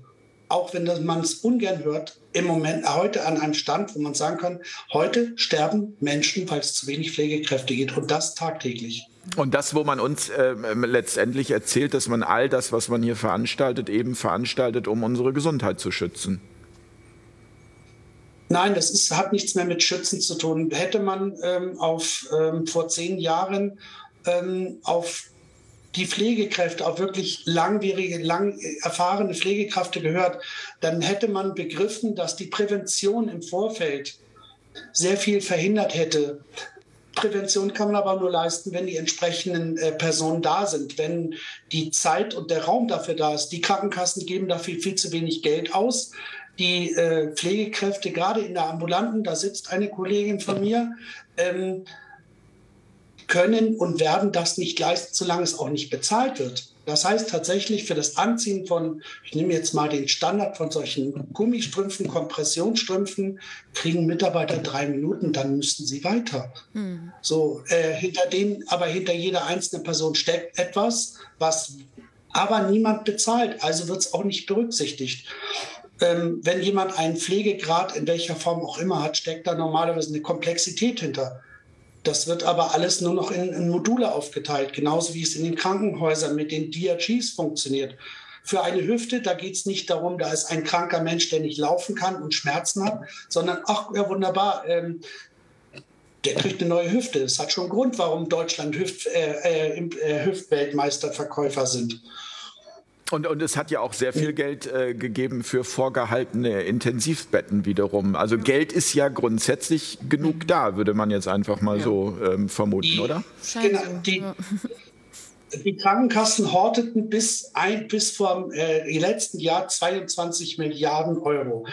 auch wenn man es ungern hört, im Moment heute an einem Stand, wo man sagen kann, heute sterben Menschen, weil es zu wenig Pflegekräfte gibt und das tagtäglich. Und das, wo man uns äh, letztendlich erzählt, dass man all das, was man hier veranstaltet, eben veranstaltet, um unsere Gesundheit zu schützen. Nein, das ist, hat nichts mehr mit Schützen zu tun. Hätte man ähm, auf, ähm, vor zehn Jahren ähm, auf die Pflegekräfte, auch wirklich langwierige, lang erfahrene Pflegekräfte gehört, dann hätte man begriffen, dass die Prävention im Vorfeld sehr viel verhindert hätte. Prävention kann man aber nur leisten, wenn die entsprechenden äh, Personen da sind, wenn die Zeit und der Raum dafür da ist. Die Krankenkassen geben dafür viel zu wenig Geld aus. Die äh, Pflegekräfte, gerade in der ambulanten, da sitzt eine Kollegin von mir, ähm, können und werden das nicht leisten, solange es auch nicht bezahlt wird. Das heißt tatsächlich für das Anziehen von, ich nehme jetzt mal den Standard von solchen Gummistrümpfen, Kompressionsstrümpfen, kriegen Mitarbeiter drei Minuten, dann müssten sie weiter. Mhm. So, äh, hinter denen, aber hinter jeder einzelnen Person steckt etwas, was aber niemand bezahlt, also wird es auch nicht berücksichtigt. Ähm, wenn jemand einen Pflegegrad in welcher Form auch immer hat, steckt da normalerweise eine Komplexität hinter. Das wird aber alles nur noch in, in, Module aufgeteilt, genauso wie es in den Krankenhäusern mit den DRGs funktioniert. für eine Hüfte, da geht es nicht darum, da ist ein kranker Mensch, der nicht laufen kann und Schmerzen hat, sondern ach ja wunderbar, ähm, der kriegt eine neue Hüfte. Das hat schon einen Grund, warum Deutschland Hüft, äh, äh, äh Hüftweltmeisterverkäufer sind. Und, und es hat ja auch sehr viel Geld äh, gegeben für vorgehaltene Intensivbetten wiederum. Also Geld ist ja grundsätzlich genug da, würde man jetzt einfach mal ja. so ähm, vermuten, die, oder? Genau, die, die Krankenkassen horteten bis, ein, bis vor äh, letzten Jahr 22 Milliarden Euro.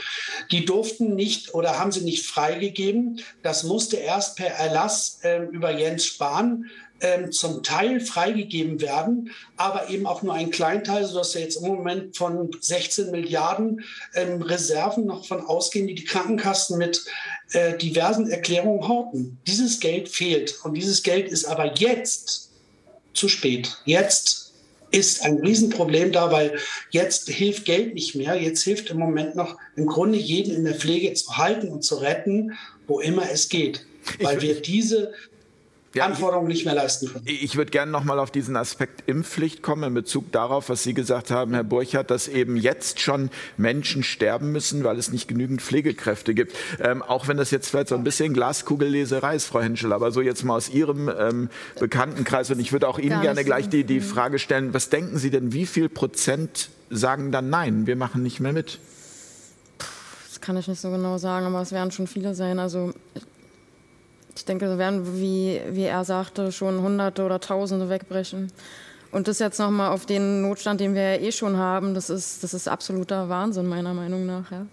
Die durften nicht oder haben sie nicht freigegeben. Das musste erst per Erlass äh, über Jens Spahn ähm, zum Teil freigegeben werden, aber eben auch nur ein Kleinteil, sodass wir jetzt im Moment von 16 Milliarden ähm, Reserven noch von ausgehen, die die Krankenkassen mit äh, diversen Erklärungen horten. Dieses Geld fehlt und dieses Geld ist aber jetzt zu spät. Jetzt ist ein Riesenproblem da, weil jetzt hilft Geld nicht mehr. Jetzt hilft im Moment noch im Grunde jeden in der Pflege zu halten und zu retten, wo immer es geht. Weil wir diese ja, Anforderungen nicht mehr leisten können. Ich würde gerne noch mal auf diesen Aspekt Impfpflicht kommen in Bezug darauf, was Sie gesagt haben, Herr Burchardt, dass eben jetzt schon Menschen sterben müssen, weil es nicht genügend Pflegekräfte gibt. Ähm, auch wenn das jetzt vielleicht so ein bisschen Glaskugelleserei ist, Frau Henschel, aber so jetzt mal aus Ihrem ähm, Bekanntenkreis und ich würde auch Ihnen gerne gleich die, die Frage stellen, was denken Sie denn, wie viel Prozent sagen dann nein, wir machen nicht mehr mit? Das kann ich nicht so genau sagen, aber es werden schon viele sein. Also ich denke, da werden, wie, wie er sagte, schon Hunderte oder Tausende wegbrechen. Und das jetzt nochmal auf den Notstand, den wir ja eh schon haben, das ist, das ist absoluter Wahnsinn, meiner Meinung nach. Ja.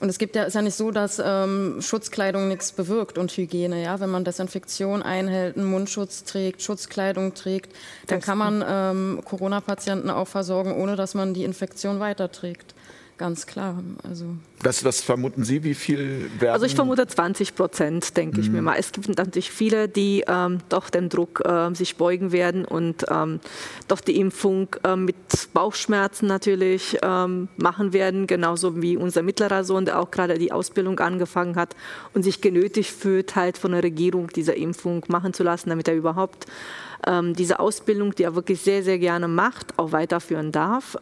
Und es gibt ja, ist ja nicht so, dass ähm, Schutzkleidung nichts bewirkt und Hygiene. Ja? Wenn man Desinfektion einhält, einen Mundschutz trägt, Schutzkleidung trägt, dann kann man ähm, Corona-Patienten auch versorgen, ohne dass man die Infektion weiterträgt. Ganz klar. Also was, was vermuten Sie, wie viel werden? Also ich vermute 20 Prozent, denke mhm. ich mir mhm. mal. Es gibt natürlich viele, die ähm, doch dem Druck äh, sich beugen werden und ähm, doch die Impfung äh, mit Bauchschmerzen natürlich ähm, machen werden, genauso wie unser mittlerer Sohn, der auch gerade die Ausbildung angefangen hat und sich genötigt fühlt, halt von der Regierung diese Impfung machen zu lassen, damit er überhaupt ähm, diese Ausbildung, die er wirklich sehr, sehr gerne macht, auch weiterführen darf.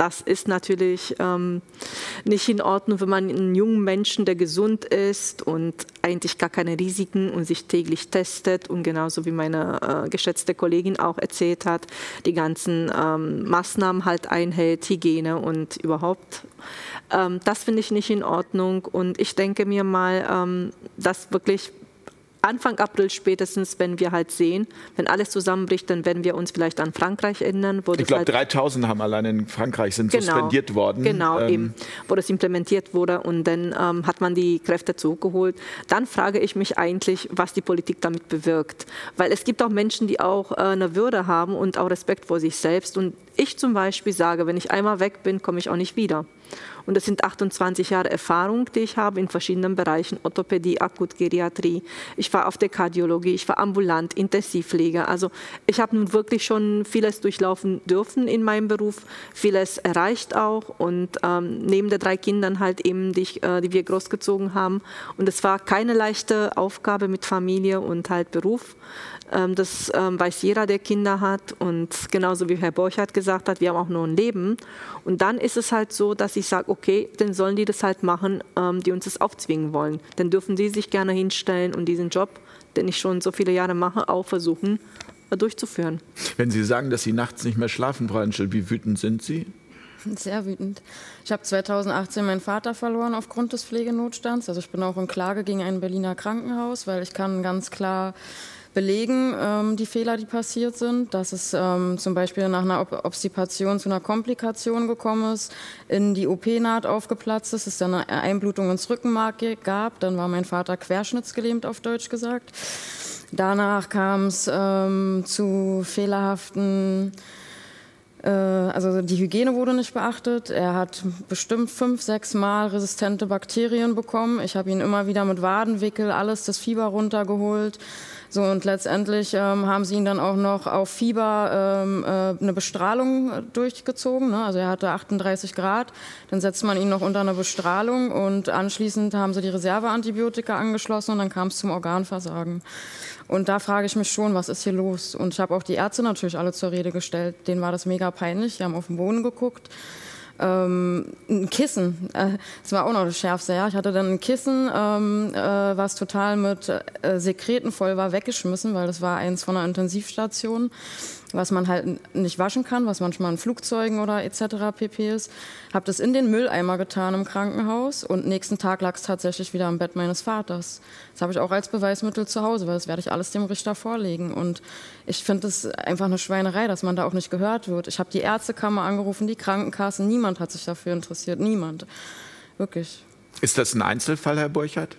Das ist natürlich ähm, nicht in Ordnung, wenn man einen jungen Menschen, der gesund ist und eigentlich gar keine Risiken und sich täglich testet und genauso wie meine äh, geschätzte Kollegin auch erzählt hat, die ganzen ähm, Maßnahmen halt einhält, Hygiene und überhaupt. Ähm, das finde ich nicht in Ordnung und ich denke mir mal, ähm, dass wirklich Anfang April spätestens, wenn wir halt sehen, wenn alles zusammenbricht, dann werden wir uns vielleicht an Frankreich erinnern. ich glaube, halt 3000 haben allein in Frankreich sind genau, suspendiert worden. Genau, ähm. eben, wo das implementiert wurde und dann ähm, hat man die Kräfte zurückgeholt. Dann frage ich mich eigentlich, was die Politik damit bewirkt. Weil es gibt auch Menschen, die auch äh, eine Würde haben und auch Respekt vor sich selbst. Und ich zum Beispiel sage, wenn ich einmal weg bin, komme ich auch nicht wieder. Und das sind 28 Jahre Erfahrung, die ich habe in verschiedenen Bereichen, Orthopädie, Akutgeriatrie. Ich war auf der Kardiologie, ich war ambulant, Intensivpfleger. Also ich habe nun wirklich schon vieles durchlaufen dürfen in meinem Beruf, vieles erreicht auch und ähm, neben den drei Kindern halt eben, die, ich, äh, die wir großgezogen haben. Und es war keine leichte Aufgabe mit Familie und halt Beruf. Ähm, das ähm, weiß jeder, der Kinder hat. Und genauso wie Herr Borchardt gesagt hat, wir haben auch nur ein Leben. Und dann ist es halt so, dass ich sage, okay, dann sollen die das halt machen, ähm, die uns das aufzwingen wollen. Dann dürfen die sich gerne hinstellen und diesen Job, den ich schon so viele Jahre mache, auch versuchen äh, durchzuführen. Wenn Sie sagen, dass Sie nachts nicht mehr schlafen, Frau Henschel, wie wütend sind Sie? Sehr wütend. Ich habe 2018 meinen Vater verloren aufgrund des Pflegenotstands. Also ich bin auch in Klage gegen ein Berliner Krankenhaus, weil ich kann ganz klar belegen, ähm, die Fehler, die passiert sind, dass es ähm, zum Beispiel nach einer Obstipation zu einer Komplikation gekommen ist, in die OP-Naht aufgeplatzt ist, es dann eine Einblutung ins Rückenmark gab, dann war mein Vater querschnittsgelähmt, auf Deutsch gesagt. Danach kam es ähm, zu fehlerhaften äh, also die Hygiene wurde nicht beachtet. Er hat bestimmt fünf, sechs Mal resistente Bakterien bekommen. Ich habe ihn immer wieder mit Wadenwickel alles das Fieber runtergeholt. So und letztendlich ähm, haben sie ihn dann auch noch auf Fieber ähm, äh, eine Bestrahlung äh, durchgezogen. Ne? Also er hatte 38 Grad. Dann setzt man ihn noch unter eine Bestrahlung und anschließend haben sie die Reserveantibiotika angeschlossen und dann kam es zum Organversagen. Und da frage ich mich schon, was ist hier los? Und ich habe auch die Ärzte natürlich alle zur Rede gestellt. Denen war das mega mega peinlich. Die haben auf den Boden geguckt. Ähm, ein Kissen, äh, das war auch noch das Schärfste. Ja. Ich hatte dann ein Kissen, ähm, äh, was total mit äh, Sekreten voll war, weggeschmissen, weil das war eins von einer Intensivstation was man halt nicht waschen kann, was manchmal in Flugzeugen oder etc. pp ist. Habe das in den Mülleimer getan im Krankenhaus und nächsten Tag lag es tatsächlich wieder am Bett meines Vaters. Das habe ich auch als Beweismittel zu Hause, weil das werde ich alles dem Richter vorlegen. Und ich finde es einfach eine Schweinerei, dass man da auch nicht gehört wird. Ich habe die Ärztekammer angerufen, die Krankenkassen, niemand hat sich dafür interessiert, niemand. Wirklich. Ist das ein Einzelfall, Herr Burchardt?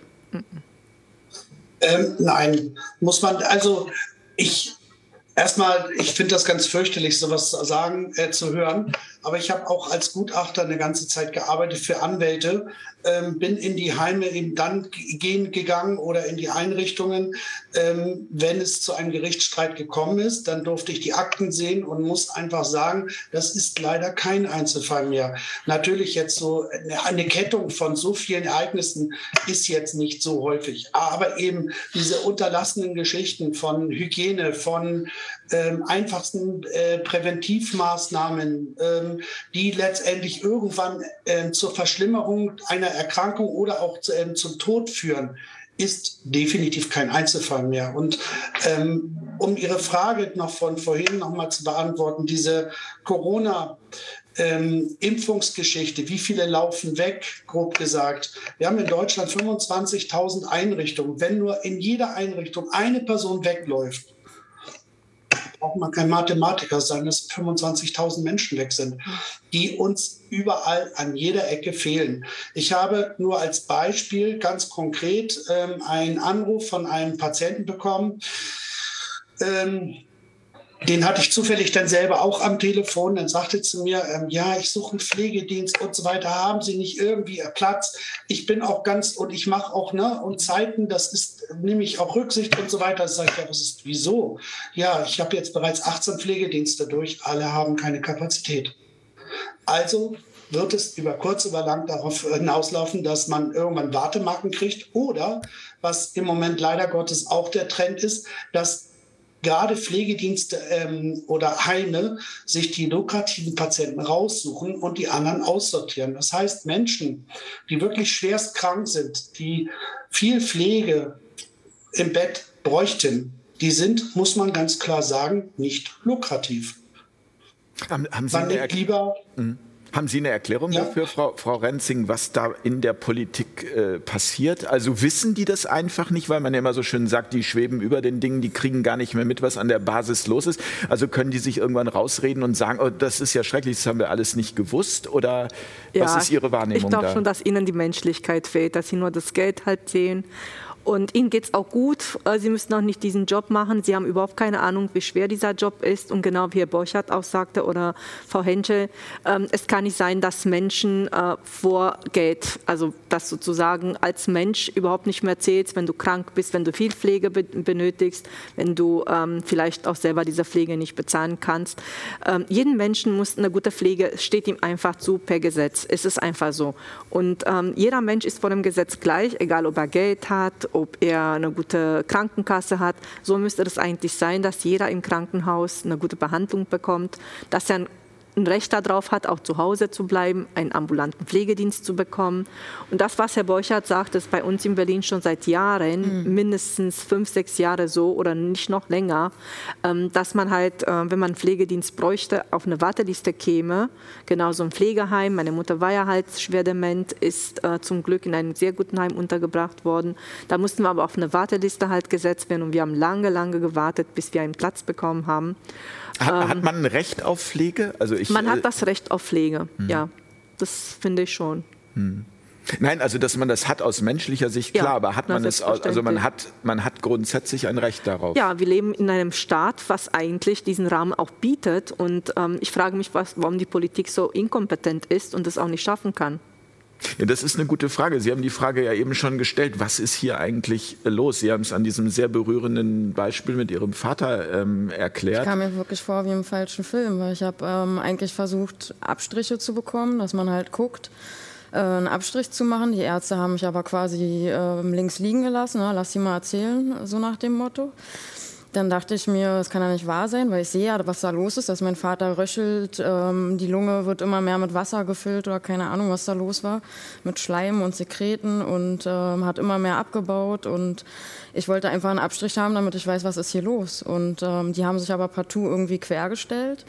Ähm, nein, muss man, also ich Erstmal, ich finde das ganz fürchterlich, sowas sagen, äh, zu hören. Aber ich habe auch als Gutachter eine ganze Zeit gearbeitet für Anwälte, ähm, bin in die Heime eben dann gehen gegangen oder in die Einrichtungen, ähm, wenn es zu einem Gerichtsstreit gekommen ist. Dann durfte ich die Akten sehen und muss einfach sagen, das ist leider kein Einzelfall mehr. Natürlich jetzt so eine, eine Kettung von so vielen Ereignissen ist jetzt nicht so häufig. Aber eben diese unterlassenen Geschichten von Hygiene, von ähm, einfachsten äh, Präventivmaßnahmen, ähm, die letztendlich irgendwann äh, zur Verschlimmerung einer Erkrankung oder auch zu, äh, zum Tod führen, ist definitiv kein Einzelfall mehr. Und ähm, um Ihre Frage noch von vorhin noch mal zu beantworten, diese Corona- ähm, Impfungsgeschichte, wie viele laufen weg, grob gesagt. Wir haben in Deutschland 25.000 Einrichtungen. Wenn nur in jeder Einrichtung eine Person wegläuft, braucht man kein Mathematiker sein, dass 25.000 Menschen weg sind, die uns überall an jeder Ecke fehlen. Ich habe nur als Beispiel ganz konkret ähm, einen Anruf von einem Patienten bekommen, ähm, den hatte ich zufällig dann selber auch am Telefon. Dann sagte zu mir, ähm, ja, ich suche einen Pflegedienst und so weiter. Haben Sie nicht irgendwie Platz? Ich bin auch ganz und ich mache auch ne und Zeiten. Das ist nehme ich auch Rücksicht und so weiter. Sag ich, ja, was ist wieso? Ja, ich habe jetzt bereits 18 Pflegedienste durch. Alle haben keine Kapazität. Also wird es über kurz oder lang darauf hinauslaufen, dass man irgendwann Wartemarken kriegt oder was im Moment leider Gottes auch der Trend ist, dass gerade Pflegedienste ähm, oder Heime sich die lukrativen Patienten raussuchen und die anderen aussortieren. Das heißt, Menschen, die wirklich schwerst krank sind, die viel Pflege im Bett bräuchten, die sind, muss man ganz klar sagen, nicht lukrativ. Haben, haben Sie man nimmt lieber. Mhm. Haben Sie eine Erklärung ja. dafür, Frau, Frau Renzing, was da in der Politik äh, passiert? Also wissen die das einfach nicht, weil man ja immer so schön sagt, die schweben über den Dingen, die kriegen gar nicht mehr mit, was an der Basis los ist. Also können die sich irgendwann rausreden und sagen, oh, das ist ja schrecklich, das haben wir alles nicht gewusst? Oder ja, was ist Ihre Wahrnehmung ich glaube schon, dass ihnen die Menschlichkeit fehlt, dass sie nur das Geld halt sehen und ihnen geht es auch gut. Äh, sie müssen auch nicht diesen Job machen. Sie haben überhaupt keine Ahnung, wie schwer dieser Job ist. Und genau wie Herr Borchardt auch sagte oder Frau Henschel, ähm, es kann nicht sein, dass Menschen äh, vor Geld, also dass sozusagen als Mensch überhaupt nicht mehr zählst, wenn du krank bist, wenn du viel Pflege benötigst, wenn du ähm, vielleicht auch selber diese Pflege nicht bezahlen kannst. Ähm, jeden Menschen muss eine gute Pflege, steht ihm einfach zu per Gesetz. Es ist einfach so. Und jeder Mensch ist vor dem Gesetz gleich, egal ob er Geld hat, ob er eine gute Krankenkasse hat. So müsste es eigentlich sein, dass jeder im Krankenhaus eine gute Behandlung bekommt, dass er ein Recht darauf hat, auch zu Hause zu bleiben, einen ambulanten Pflegedienst zu bekommen. Und das, was Herr Borchardt sagt, ist bei uns in Berlin schon seit Jahren, mhm. mindestens fünf, sechs Jahre so oder nicht noch länger, ähm, dass man halt, äh, wenn man einen Pflegedienst bräuchte, auf eine Warteliste käme. Genauso ein Pflegeheim. Meine Mutter war ja halt schwer dement, ist äh, zum Glück in einem sehr guten Heim untergebracht worden. Da mussten wir aber auf eine Warteliste halt gesetzt werden und wir haben lange, lange gewartet, bis wir einen Platz bekommen haben. Hat, hat, ähm, man ein Recht auf Pflege? Also ich, man hat äh, das Recht auf Pflege, hm. ja. Das finde ich schon. Hm. Nein, also dass man das hat aus menschlicher Sicht, klar, ja, aber hat man es, also man hat, man hat grundsätzlich ein Recht darauf. Ja, wir leben in einem Staat, was eigentlich diesen Rahmen auch bietet und ähm, ich frage mich, was, warum die Politik so inkompetent ist und es auch nicht schaffen kann. Ja, das ist eine gute Frage. Sie haben die Frage ja eben schon gestellt. Was ist hier eigentlich los? Sie haben es an diesem sehr berührenden Beispiel mit Ihrem Vater ähm, erklärt. Ich kam mir wirklich vor wie im falschen Film, weil ich habe ähm, eigentlich versucht, Abstriche zu bekommen, dass man halt guckt, äh, einen Abstrich zu machen. Die Ärzte haben mich aber quasi äh, links liegen gelassen. Ne? Lass sie mal erzählen, so nach dem Motto. Dann dachte ich mir, das kann ja nicht wahr sein, weil ich sehe ja, was da los ist, dass mein Vater röchelt, ähm, die Lunge wird immer mehr mit Wasser gefüllt oder keine Ahnung, was da los war, mit Schleim und Sekreten und ähm, hat immer mehr abgebaut und ich wollte einfach einen Abstrich haben, damit ich weiß, was ist hier los. Und ähm, die haben sich aber partout irgendwie quergestellt.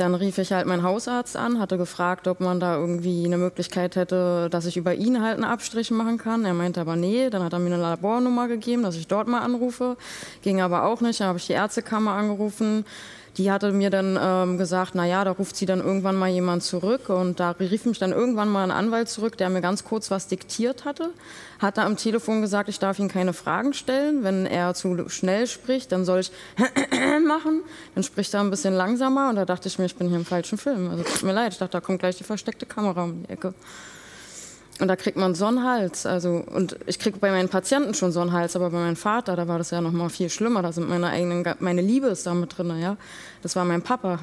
Dann rief ich halt meinen Hausarzt an, hatte gefragt, ob man da irgendwie eine Möglichkeit hätte, dass ich über ihn halt einen Abstrich machen kann. Er meinte aber nee, dann hat er mir eine Labornummer gegeben, dass ich dort mal anrufe. Ging aber auch nicht, dann habe ich die Ärztekammer angerufen. Die hatte mir dann ähm, gesagt, na ja, da ruft sie dann irgendwann mal jemand zurück. Und da rief mich dann irgendwann mal ein Anwalt zurück, der mir ganz kurz was diktiert hatte, hat da am Telefon gesagt, ich darf ihm keine Fragen stellen, wenn er zu schnell spricht, dann soll ich machen, dann spricht er ein bisschen langsamer. Und da dachte ich mir, ich bin hier im falschen Film, also tut mir leid, ich dachte, da kommt gleich die versteckte Kamera um die Ecke. Und da kriegt man so einen Hals. Also, und ich kriege bei meinen Patienten schon so einen Hals, aber bei meinem Vater, da war das ja noch mal viel schlimmer. Da sind meine eigenen, meine Liebe ist da mit drin, ja. Das war mein Papa.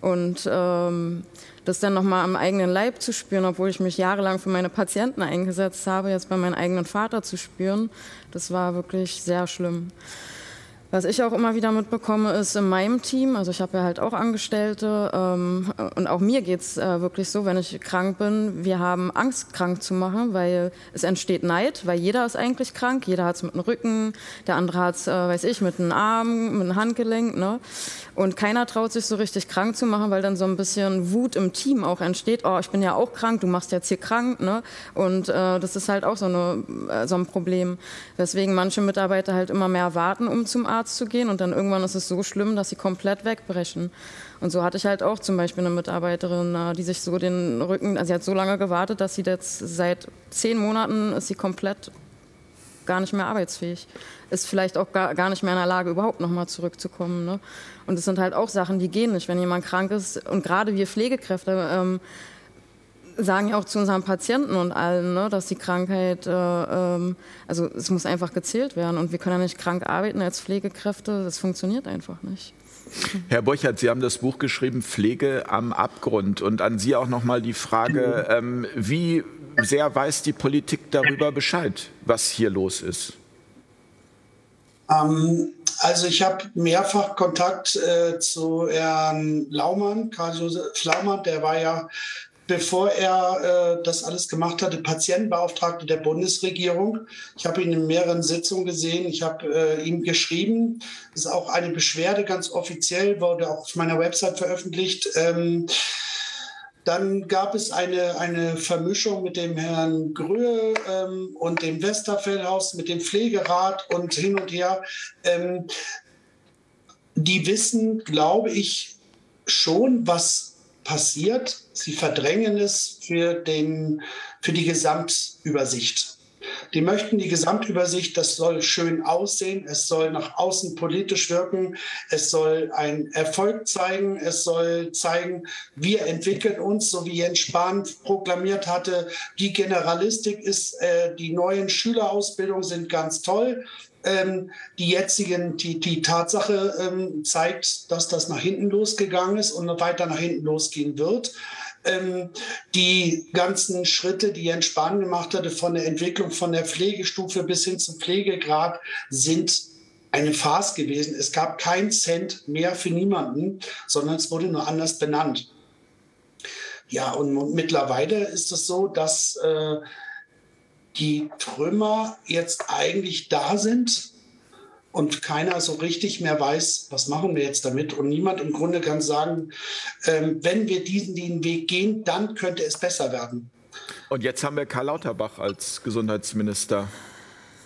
Und ähm, das dann noch mal am eigenen Leib zu spüren, obwohl ich mich jahrelang für meine Patienten eingesetzt habe, jetzt bei meinem eigenen Vater zu spüren, das war wirklich sehr schlimm. Was ich auch immer wieder mitbekomme, ist in meinem Team, also ich habe ja halt auch Angestellte ähm, und auch mir geht es äh, wirklich so, wenn ich krank bin, wir haben Angst, krank zu machen, weil es entsteht Neid, weil jeder ist eigentlich krank, jeder hat es mit dem Rücken, der andere hat es, äh, weiß ich, mit dem Arm, mit dem Handgelenk. Ne? Und keiner traut sich so richtig krank zu machen, weil dann so ein bisschen Wut im Team auch entsteht. Oh, ich bin ja auch krank, du machst jetzt hier krank. Ne? Und äh, das ist halt auch so, eine, äh, so ein Problem. Weswegen manche Mitarbeiter halt immer mehr warten, um zum Arzt zu gehen. Und dann irgendwann ist es so schlimm, dass sie komplett wegbrechen. Und so hatte ich halt auch zum Beispiel eine Mitarbeiterin, äh, die sich so den Rücken, also sie hat so lange gewartet, dass sie jetzt seit zehn Monaten ist sie komplett gar nicht mehr arbeitsfähig. Ist vielleicht auch gar, gar nicht mehr in der Lage, überhaupt nochmal zurückzukommen. Ne? Und es sind halt auch Sachen, die gehen nicht, wenn jemand krank ist. Und gerade wir Pflegekräfte ähm, sagen ja auch zu unseren Patienten und allen, ne, dass die Krankheit, äh, ähm, also es muss einfach gezählt werden. Und wir können ja nicht krank arbeiten als Pflegekräfte. Das funktioniert einfach nicht. Herr Borchert, Sie haben das Buch geschrieben, Pflege am Abgrund. Und an Sie auch nochmal die Frage, ähm, wie sehr weiß die Politik darüber Bescheid, was hier los ist? Ähm, also ich habe mehrfach Kontakt äh, zu Herrn Laumann, Karl-Josef Laumann, der war ja, bevor er äh, das alles gemacht hatte, Patientenbeauftragter der Bundesregierung. Ich habe ihn in mehreren Sitzungen gesehen, ich habe äh, ihm geschrieben. Das ist auch eine Beschwerde, ganz offiziell, wurde auch auf meiner Website veröffentlicht. Ähm, dann gab es eine, eine Vermischung mit dem Herrn Gröhe ähm, und dem Westerfellhaus, mit dem Pflegerat und hin und her. Ähm, die wissen, glaube ich, schon, was passiert. Sie verdrängen es für, den, für die Gesamtübersicht. Die möchten die Gesamtübersicht, das soll schön aussehen, es soll nach außen politisch wirken, es soll einen Erfolg zeigen, es soll zeigen, wir entwickeln uns, so wie Jens Spahn proklamiert hatte, die Generalistik ist, äh, die neuen Schülerausbildungen sind ganz toll. Ähm, die jetzigen, die, die Tatsache ähm, zeigt, dass das nach hinten losgegangen ist und weiter nach hinten losgehen wird ähm, die ganzen Schritte, die Jens Spahn gemacht hatte, von der Entwicklung von der Pflegestufe bis hin zum Pflegegrad, sind eine Farce gewesen. Es gab keinen Cent mehr für niemanden, sondern es wurde nur anders benannt. Ja, und, und mittlerweile ist es so, dass äh, die Trümmer jetzt eigentlich da sind und keiner so richtig mehr weiß, was machen wir jetzt damit. Und niemand im Grunde kann sagen, ähm, wenn wir diesen, diesen Weg gehen, dann könnte es besser werden. Und jetzt haben wir Karl Lauterbach als Gesundheitsminister.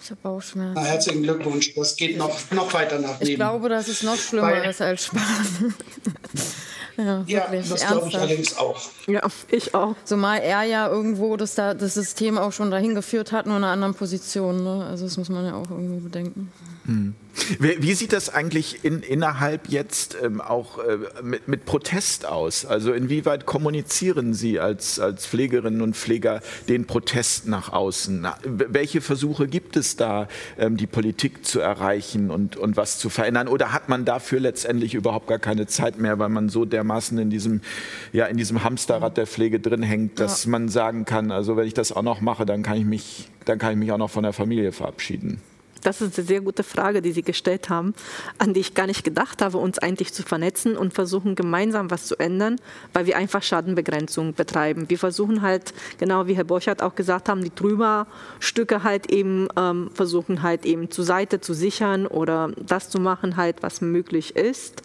Ich habe Bauchschmerzen. Na, herzlichen Glückwunsch. Das geht noch, noch weiter nach Ich glaube, dass es noch schlimmer Weil, ist als Sparen. Ja, ja das glaube ich allerdings auch. Ja, ich auch. Zumal er ja irgendwo das, da, das System auch schon dahin geführt hat, nur in einer anderen Position. Ne? Also das muss man ja auch irgendwo bedenken. Hm. Wie sieht das eigentlich in, innerhalb jetzt ähm, auch äh, mit, mit, Protest aus? Also inwieweit kommunizieren Sie als, als Pflegerinnen und Pfleger den Protest nach außen? Na, welche Versuche gibt es da, ähm, die Politik zu erreichen und, und was zu verändern? Oder hat man dafür letztendlich überhaupt gar keine Zeit mehr, weil man so dermaßen in diesem, ja, in diesem Hamsterrad der Pflege drin hängt, dass ja. man sagen kann, also wenn ich das auch noch mache, dann kann ich mich, dann kann ich mich auch noch von der Familie verabschieden? Das ist eine sehr gute Frage, die Sie gestellt haben, an die ich gar nicht gedacht habe, uns eigentlich zu vernetzen und versuchen gemeinsam was zu ändern, weil wir einfach Schadenbegrenzung betreiben. Wir versuchen halt, genau wie Herr Borchardt auch gesagt haben, die Trümmerstücke halt eben ähm, versuchen halt eben zur Seite zu sichern oder das zu machen halt, was möglich ist.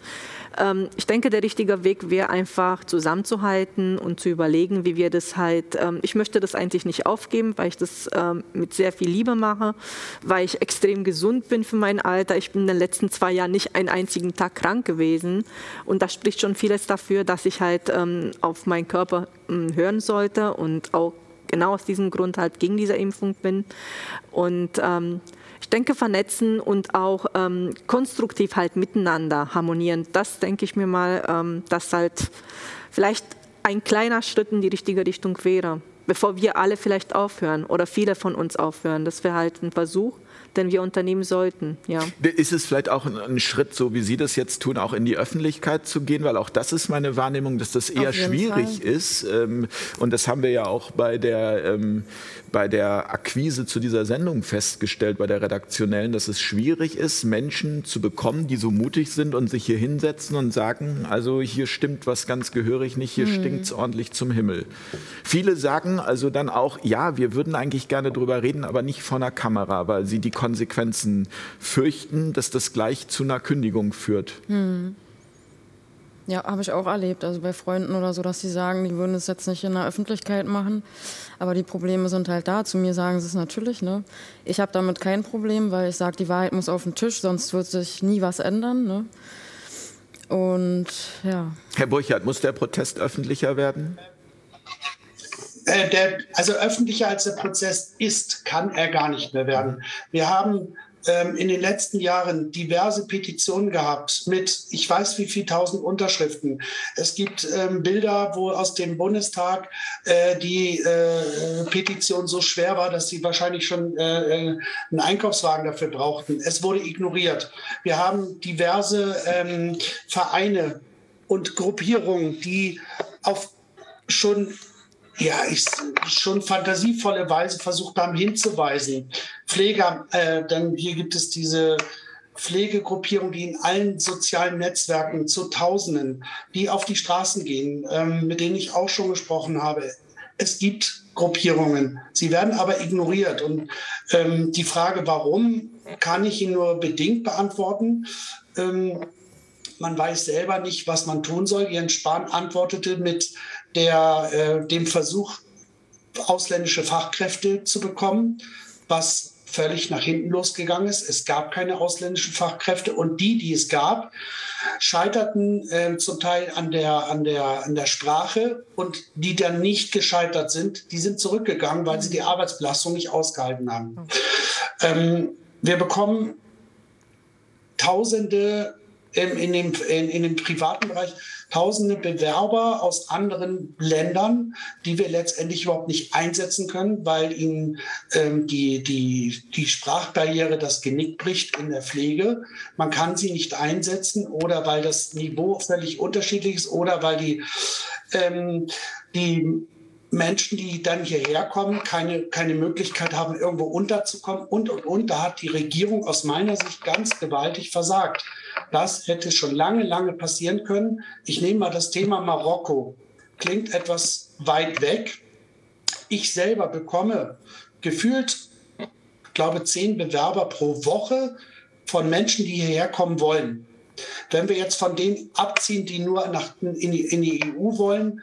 Ähm, ich denke, der richtige Weg wäre einfach zusammenzuhalten und zu überlegen, wie wir das halt, ähm, ich möchte das eigentlich nicht aufgeben, weil ich das ähm, mit sehr viel Liebe mache, weil ich extrem gesund bin für mein Alter. Ich bin in den letzten zwei Jahren nicht einen einzigen Tag krank gewesen und das spricht schon vieles dafür, dass ich halt auf meinen Körper hören sollte und auch genau aus diesem Grund halt gegen diese Impfung bin. Und ähm, ich denke, vernetzen und auch ähm, konstruktiv halt miteinander harmonieren, das denke ich mir mal, ähm, dass halt vielleicht ein kleiner Schritt in die richtige Richtung wäre, bevor wir alle vielleicht aufhören oder viele von uns aufhören. Das wäre halt ein Versuch, den wir unternehmen sollten. Ja. Ist es vielleicht auch ein Schritt, so wie Sie das jetzt tun, auch in die Öffentlichkeit zu gehen? Weil auch das ist meine Wahrnehmung, dass das eher schwierig Fall. ist. Ähm, und das haben wir ja auch bei der, ähm, bei der Akquise zu dieser Sendung festgestellt, bei der redaktionellen, dass es schwierig ist, Menschen zu bekommen, die so mutig sind und sich hier hinsetzen und sagen, also hier stimmt was ganz gehörig nicht, hier hm. stinkt es ordentlich zum Himmel. Viele sagen also dann auch, ja, wir würden eigentlich gerne drüber reden, aber nicht vor einer Kamera, weil sie die Konsequenzen fürchten, dass das gleich zu einer Kündigung führt. Hm. Ja, habe ich auch erlebt. Also bei Freunden oder so, dass sie sagen, die würden es jetzt nicht in der Öffentlichkeit machen. Aber die Probleme sind halt da. Zu mir sagen sie es natürlich. Ne? Ich habe damit kein Problem, weil ich sage, die Wahrheit muss auf den Tisch, sonst wird sich nie was ändern. Ne? Und ja. Herr Burchardt, muss der Protest öffentlicher werden? Äh, der, also öffentlicher als der Prozess ist, kann er gar nicht mehr werden. Wir haben ähm, in den letzten Jahren diverse Petitionen gehabt mit, ich weiß wie viel tausend Unterschriften. Es gibt ähm, Bilder, wo aus dem Bundestag äh, die äh, Petition so schwer war, dass sie wahrscheinlich schon äh, äh einen Einkaufswagen dafür brauchten. Es wurde ignoriert. Wir haben diverse ähm, Vereine und Gruppierungen, die auf schon ja, ich schon fantasievolle Weise versucht haben hinzuweisen. Pfleger, äh, dann hier gibt es diese Pflegegruppierung, die in allen sozialen Netzwerken zu Tausenden, die auf die Straßen gehen, ähm, mit denen ich auch schon gesprochen habe. Es gibt Gruppierungen, sie werden aber ignoriert. Und ähm, die Frage, warum, kann ich Ihnen nur bedingt beantworten. Ähm, man weiß selber nicht, was man tun soll. Jens Spahn antwortete mit der, äh, dem Versuch, ausländische Fachkräfte zu bekommen, was völlig nach hinten losgegangen ist. Es gab keine ausländischen Fachkräfte und die, die es gab, scheiterten äh, zum Teil an der, an, der, an der Sprache und die dann nicht gescheitert sind, die sind zurückgegangen, weil sie die Arbeitsbelastung nicht ausgehalten haben. Ähm, wir bekommen Tausende in, in, dem, in, in dem privaten Bereich tausende Bewerber aus anderen Ländern, die wir letztendlich überhaupt nicht einsetzen können, weil ihnen ähm, die, die, die Sprachbarriere das Genick bricht in der Pflege. Man kann sie nicht einsetzen oder weil das Niveau völlig unterschiedlich ist oder weil die, ähm, die Menschen, die dann hierher kommen, keine, keine Möglichkeit haben, irgendwo unterzukommen und, und, und. Da hat die Regierung aus meiner Sicht ganz gewaltig versagt. Das hätte schon lange, lange passieren können. Ich nehme mal das Thema Marokko. Klingt etwas weit weg. Ich selber bekomme gefühlt, glaube zehn Bewerber pro Woche von Menschen, die hierher kommen wollen. Wenn wir jetzt von denen abziehen, die nur nach, in, die, in die EU wollen,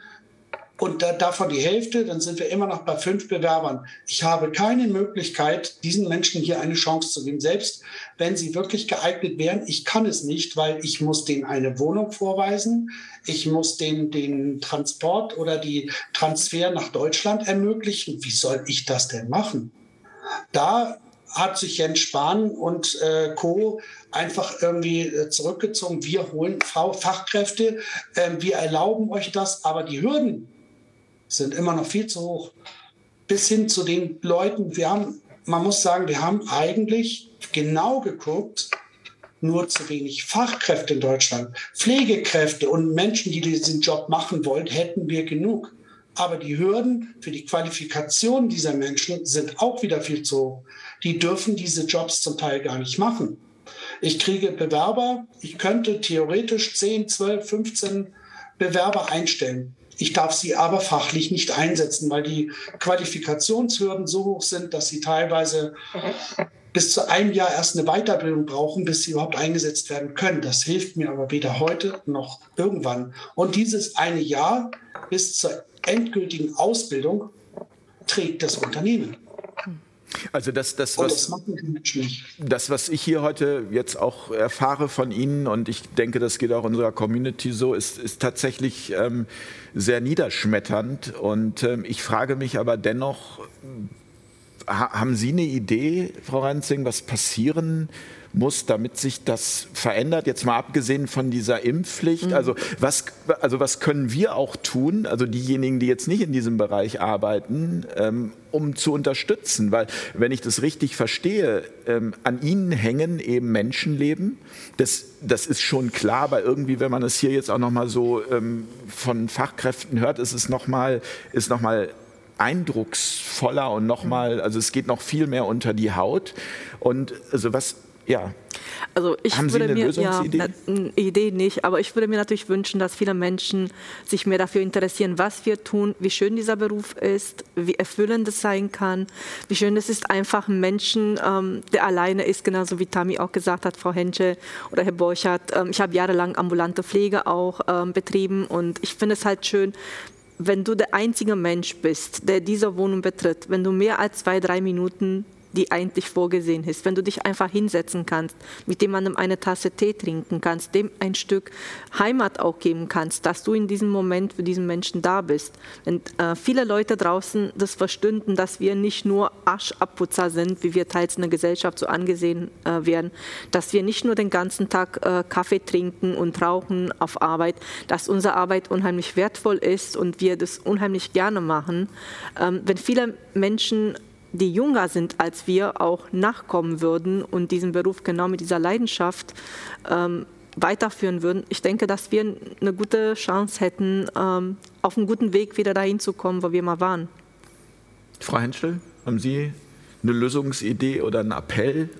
und da, davon die Hälfte, dann sind wir immer noch bei fünf Bewerbern. Ich habe keine Möglichkeit, diesen Menschen hier eine Chance zu geben, selbst wenn sie wirklich geeignet wären. Ich kann es nicht, weil ich muss denen eine Wohnung vorweisen, ich muss denen den Transport oder die Transfer nach Deutschland ermöglichen. Wie soll ich das denn machen? Da hat sich Jens Spahn und äh, Co. einfach irgendwie äh, zurückgezogen. Wir holen Fachkräfte, äh, wir erlauben euch das, aber die Hürden, sind immer noch viel zu hoch. Bis hin zu den Leuten, wir haben, man muss sagen, wir haben eigentlich genau geguckt, nur zu wenig Fachkräfte in Deutschland. Pflegekräfte und Menschen, die diesen Job machen wollen, hätten wir genug. Aber die Hürden für die Qualifikation dieser Menschen sind auch wieder viel zu hoch. Die dürfen diese Jobs zum Teil gar nicht machen. Ich kriege Bewerber, ich könnte theoretisch 10, 12, 15 Bewerber einstellen. Ich darf sie aber fachlich nicht einsetzen, weil die Qualifikationshürden so hoch sind, dass sie teilweise bis zu einem Jahr erst eine Weiterbildung brauchen, bis sie überhaupt eingesetzt werden können. Das hilft mir aber weder heute noch irgendwann. Und dieses eine Jahr bis zur endgültigen Ausbildung trägt das Unternehmen. Also das, das, was, das, was ich hier heute jetzt auch erfahre von Ihnen und ich denke, das geht auch unserer Community so, ist, ist tatsächlich ähm, sehr niederschmetternd. Und ähm, ich frage mich aber dennoch, haben Sie eine Idee, Frau Reinzing, was passieren muss, damit sich das verändert? Jetzt mal abgesehen von dieser Impfpflicht. Mhm. Also, was, also was können wir auch tun, also diejenigen, die jetzt nicht in diesem Bereich arbeiten, ähm, um zu unterstützen? Weil, wenn ich das richtig verstehe, ähm, an ihnen hängen eben Menschenleben. Das, das ist schon klar, aber irgendwie, wenn man es hier jetzt auch nochmal so ähm, von Fachkräften hört, ist es nochmal noch eindrucksvoller und nochmal, also es geht noch viel mehr unter die Haut. Und also was, ja. Also ich Haben würde mir ja eine Idee nicht, aber ich würde mir natürlich wünschen, dass viele Menschen sich mehr dafür interessieren, was wir tun, wie schön dieser Beruf ist, wie erfüllend es sein kann, wie schön es ist, einfach ein Menschen, ähm, der alleine ist, genauso wie Tami auch gesagt hat, Frau Henschel oder Herr Borchardt. Ähm, ich habe jahrelang ambulante Pflege auch ähm, betrieben und ich finde es halt schön, wenn du der einzige Mensch bist, der diese Wohnung betritt, wenn du mehr als zwei, drei Minuten die eigentlich vorgesehen ist. Wenn du dich einfach hinsetzen kannst, mit jemandem eine Tasse Tee trinken kannst, dem ein Stück Heimat auch geben kannst, dass du in diesem Moment für diesen Menschen da bist. Wenn äh, viele Leute draußen das verstünden, dass wir nicht nur Aschabputzer sind, wie wir teils in der Gesellschaft so angesehen äh, werden, dass wir nicht nur den ganzen Tag äh, Kaffee trinken und rauchen auf Arbeit, dass unsere Arbeit unheimlich wertvoll ist und wir das unheimlich gerne machen. Ähm, wenn viele Menschen die jünger sind als wir, auch nachkommen würden und diesen Beruf genau mit dieser Leidenschaft ähm, weiterführen würden, ich denke, dass wir eine gute Chance hätten, ähm, auf einem guten Weg wieder dahin zu kommen, wo wir mal waren. Frau Henschel, haben Sie eine Lösungsidee oder einen Appell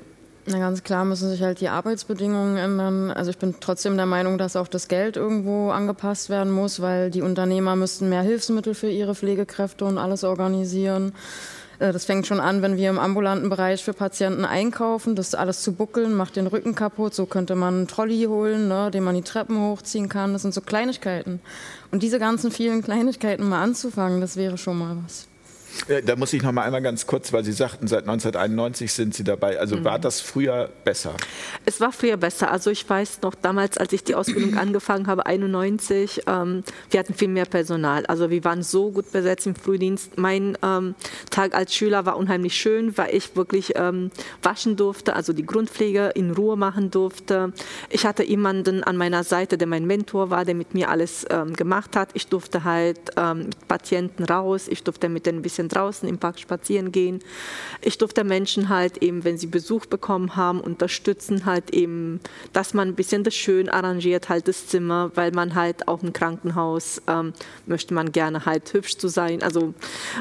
na ganz klar müssen sich halt die Arbeitsbedingungen ändern. Also ich bin trotzdem der Meinung, dass auch das Geld irgendwo angepasst werden muss, weil die Unternehmer müssten mehr Hilfsmittel für ihre Pflegekräfte und alles organisieren. Äh, das fängt schon an, wenn wir im ambulanten Bereich für Patienten einkaufen, das alles zu buckeln, macht den Rücken kaputt. So könnte man einen Trolley holen, ne, den man die Treppen hochziehen kann. Das sind so Kleinigkeiten. Und diese ganzen vielen Kleinigkeiten mal anzufangen, das wäre schon mal was. Äh, da muss ich noch mal einmal ganz kurz, weil Sie sagten, seit 1991 sind Sie dabei. Also mhm. war das früher besser? Es war früher besser. Also ich weiß noch damals, als ich die Ausbildung angefangen habe, 91, ähm, wir hatten viel mehr Personal. Also wir waren so gut besetzt im Frühdienst. Mein ähm, Tag als Schüler war unheimlich schön, weil ich wirklich ähm, waschen durfte, also die Grundpflege in Ruhe machen durfte. Ich hatte jemanden an meiner Seite, der mein Mentor war, der mit mir alles ähm, gemacht hat. Ich durfte halt ähm, mit Patienten raus, ich durfte mit denen ein bisschen bisschen draußen im Park spazieren gehen. Ich durfte Menschen halt eben, wenn sie Besuch bekommen haben, unterstützen halt eben, dass man ein bisschen das schön arrangiert halt das Zimmer, weil man halt auch im Krankenhaus ähm, möchte man gerne halt hübsch zu sein, also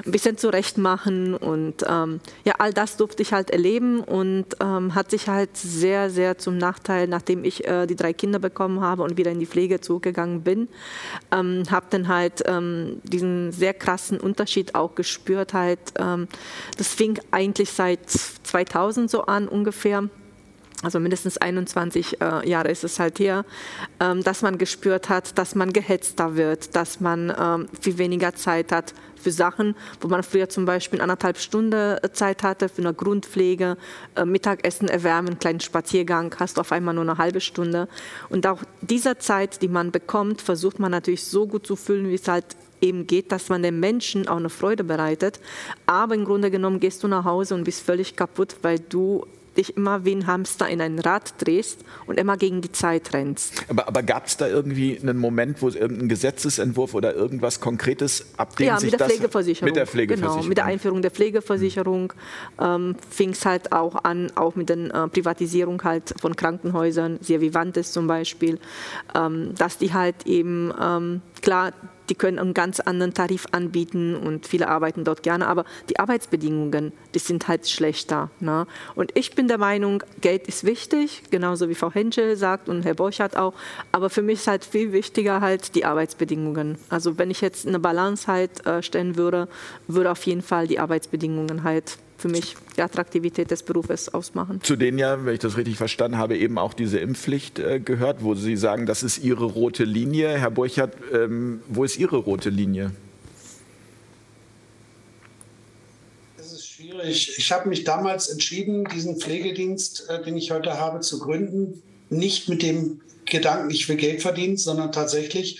ein bisschen zurecht machen und ähm, ja, all das durfte ich halt erleben und ähm, hat sich halt sehr, sehr zum Nachteil, nachdem ich äh, die drei Kinder bekommen habe und wieder in die Pflege zurückgegangen bin, ähm, habe dann halt ähm, diesen sehr krassen Unterschied auch gespürt gespürt halt, ähm, das fing eigentlich seit 2000 so an ungefähr also mindestens 21 äh, Jahre ist es halt her, ähm, dass man gespürt hat, dass man gehetzter wird, dass man ähm, viel weniger Zeit hat für Sachen, wo man früher zum Beispiel anderthalb Stunden Zeit hatte für eine Grundpflege, äh, Mittagessen erwärmen, einen kleinen Spaziergang, hast du auf einmal nur eine halbe Stunde. Und auch dieser Zeit, die man bekommt, versucht man natürlich so gut zu füllen, wie es halt eben geht, dass man den Menschen auch eine Freude bereitet. Aber im Grunde genommen gehst du nach Hause und bist völlig kaputt, weil du dich immer wie ein Hamster in ein Rad drehst und immer gegen die Zeit rennst. Aber, aber gab es da irgendwie einen Moment, wo es irgendein Gesetzesentwurf oder irgendwas Konkretes, ab dem ja, sich mit der das... Pflegeversicherung. Mit der Pflegeversicherung. Genau, mit der Einführung der Pflegeversicherung ähm, fing es halt auch an, auch mit der äh, Privatisierung halt von Krankenhäusern, sehr Vivantes zum Beispiel, ähm, dass die halt eben, ähm, klar, die können einen ganz anderen Tarif anbieten und viele arbeiten dort gerne, aber die Arbeitsbedingungen, die sind halt schlechter. Ne? Und ich bin der Meinung, Geld ist wichtig, genauso wie Frau Henschel sagt und Herr Borchardt auch, aber für mich ist halt viel wichtiger halt die Arbeitsbedingungen. Also wenn ich jetzt eine Balance halt äh, stellen würde, würde auf jeden Fall die Arbeitsbedingungen halt für mich die Attraktivität des Berufes ausmachen. Zu denen ja, wenn ich das richtig verstanden habe, eben auch diese Impfpflicht äh, gehört, wo Sie sagen, das ist Ihre rote Linie. Herr Burchardt, ähm, wo ist Ihre rote Linie? Es ist schwierig. Ich habe mich damals entschieden, diesen Pflegedienst, äh, den ich heute habe, zu gründen, nicht mit dem Gedanken, ich will Geld verdienen, sondern tatsächlich,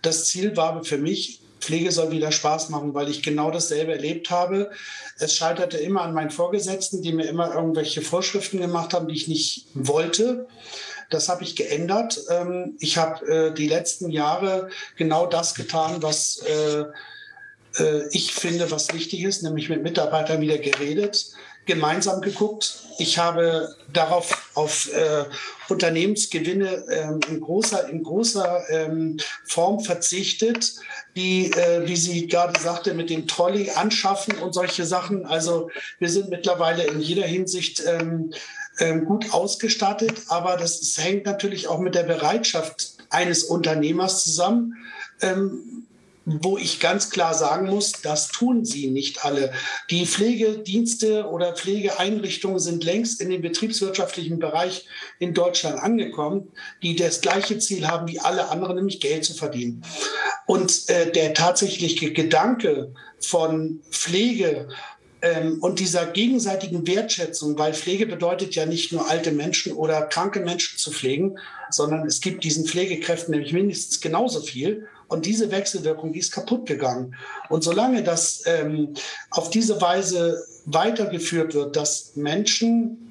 das Ziel war für mich, Pflege soll wieder Spaß machen, weil ich genau dasselbe erlebt habe. Es scheiterte immer an meinen Vorgesetzten, die mir immer irgendwelche Vorschriften gemacht haben, die ich nicht wollte. Das habe ich geändert. Ähm, ich habe äh, die letzten Jahre genau das getan, was äh, äh, ich finde, was wichtig ist, nämlich mit Mitarbeitern wieder geredet, gemeinsam geguckt. Ich habe darauf auf äh, Unternehmensgewinne ähm, in großer, in großer ähm, Form verzichtet, die, äh, wie sie gerade sagte, mit dem Trolley anschaffen und solche Sachen. Also wir sind mittlerweile in jeder Hinsicht ähm, ähm, gut ausgestattet, aber das, das hängt natürlich auch mit der Bereitschaft eines Unternehmers zusammen. Ähm, wo ich ganz klar sagen muss, das tun sie nicht alle. Die Pflegedienste oder Pflegeeinrichtungen sind längst in den betriebswirtschaftlichen Bereich in Deutschland angekommen, die das gleiche Ziel haben wie alle anderen, nämlich Geld zu verdienen. Und äh, der tatsächliche Gedanke von Pflege ähm, und dieser gegenseitigen Wertschätzung, weil Pflege bedeutet ja nicht nur alte Menschen oder kranke Menschen zu pflegen, sondern es gibt diesen Pflegekräften nämlich mindestens genauso viel. Und diese Wechselwirkung, die ist kaputt gegangen. Und solange das ähm, auf diese Weise weitergeführt wird, dass Menschen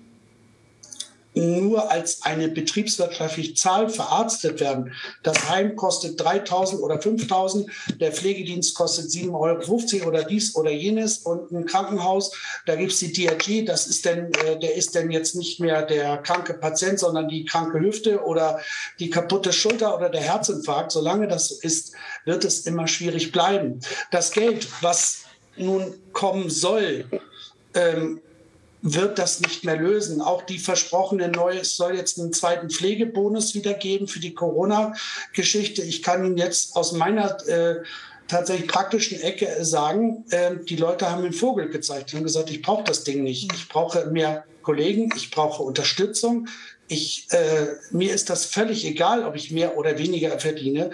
nur als eine betriebswirtschaftliche Zahl verarztet werden. Das Heim kostet 3.000 oder 5.000, der Pflegedienst kostet 7,50 Euro oder dies oder jenes und ein Krankenhaus, da gibt es die DRG, das ist denn, äh, der ist denn jetzt nicht mehr der kranke Patient, sondern die kranke Hüfte oder die kaputte Schulter oder der Herzinfarkt. Solange das so ist, wird es immer schwierig bleiben. Das Geld, was nun kommen soll, ähm, wird das nicht mehr lösen. Auch die versprochene neue, es soll jetzt einen zweiten Pflegebonus wieder geben für die Corona-Geschichte. Ich kann Ihnen jetzt aus meiner äh, tatsächlich praktischen Ecke sagen, äh, die Leute haben den Vogel gezeigt. Haben gesagt, ich brauche das Ding nicht. Ich brauche mehr Kollegen, ich brauche Unterstützung. Ich, äh, mir ist das völlig egal, ob ich mehr oder weniger verdiene.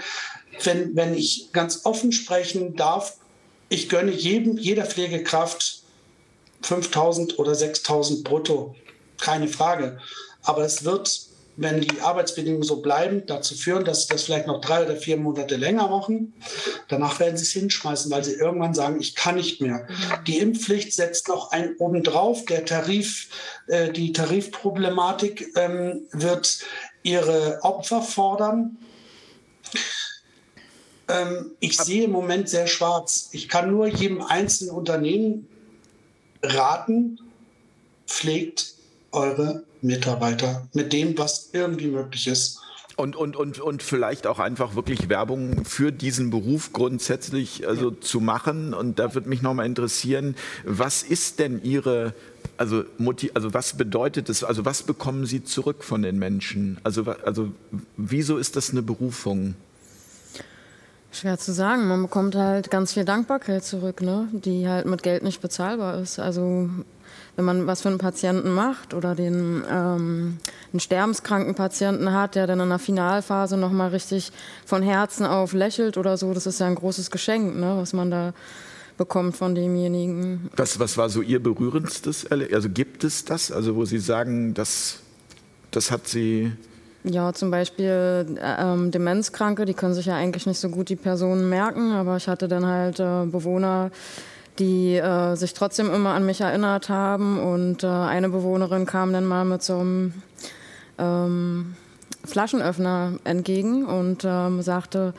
Wenn, wenn ich ganz offen sprechen darf, ich gönne jedem, jeder Pflegekraft 5000 oder 6000 brutto, keine Frage. Aber es wird, wenn die Arbeitsbedingungen so bleiben, dazu führen, dass sie das vielleicht noch drei oder vier Monate länger machen. Danach werden sie es hinschmeißen, weil sie irgendwann sagen, ich kann nicht mehr. Die Impfpflicht setzt noch einen obendrauf. Der Tarif, äh, die Tarifproblematik ähm, wird ihre Opfer fordern. Ähm, ich sehe im Moment sehr schwarz. Ich kann nur jedem einzelnen Unternehmen raten, pflegt eure Mitarbeiter mit dem, was irgendwie möglich ist. Und, und, und, und vielleicht auch einfach wirklich Werbung für diesen Beruf grundsätzlich also zu machen. Und da würde mich nochmal interessieren, was ist denn Ihre, also, also was bedeutet es, also was bekommen Sie zurück von den Menschen? Also, also wieso ist das eine Berufung? Schwer zu sagen. Man bekommt halt ganz viel Dankbarkeit zurück, ne? die halt mit Geld nicht bezahlbar ist. Also wenn man was für einen Patienten macht oder den ähm, einen sterbenskranken Patienten hat, der dann in der Finalphase nochmal richtig von Herzen auf lächelt oder so, das ist ja ein großes Geschenk, ne? was man da bekommt von demjenigen. Was, was war so Ihr berührendstes Erlebnis? Also gibt es das, also wo Sie sagen, das, das hat Sie ja, zum Beispiel äh, ähm, Demenzkranke, die können sich ja eigentlich nicht so gut die Personen merken, aber ich hatte dann halt äh, Bewohner, die äh, sich trotzdem immer an mich erinnert haben. Und äh, eine Bewohnerin kam dann mal mit so einem ähm, Flaschenöffner entgegen und ähm, sagte,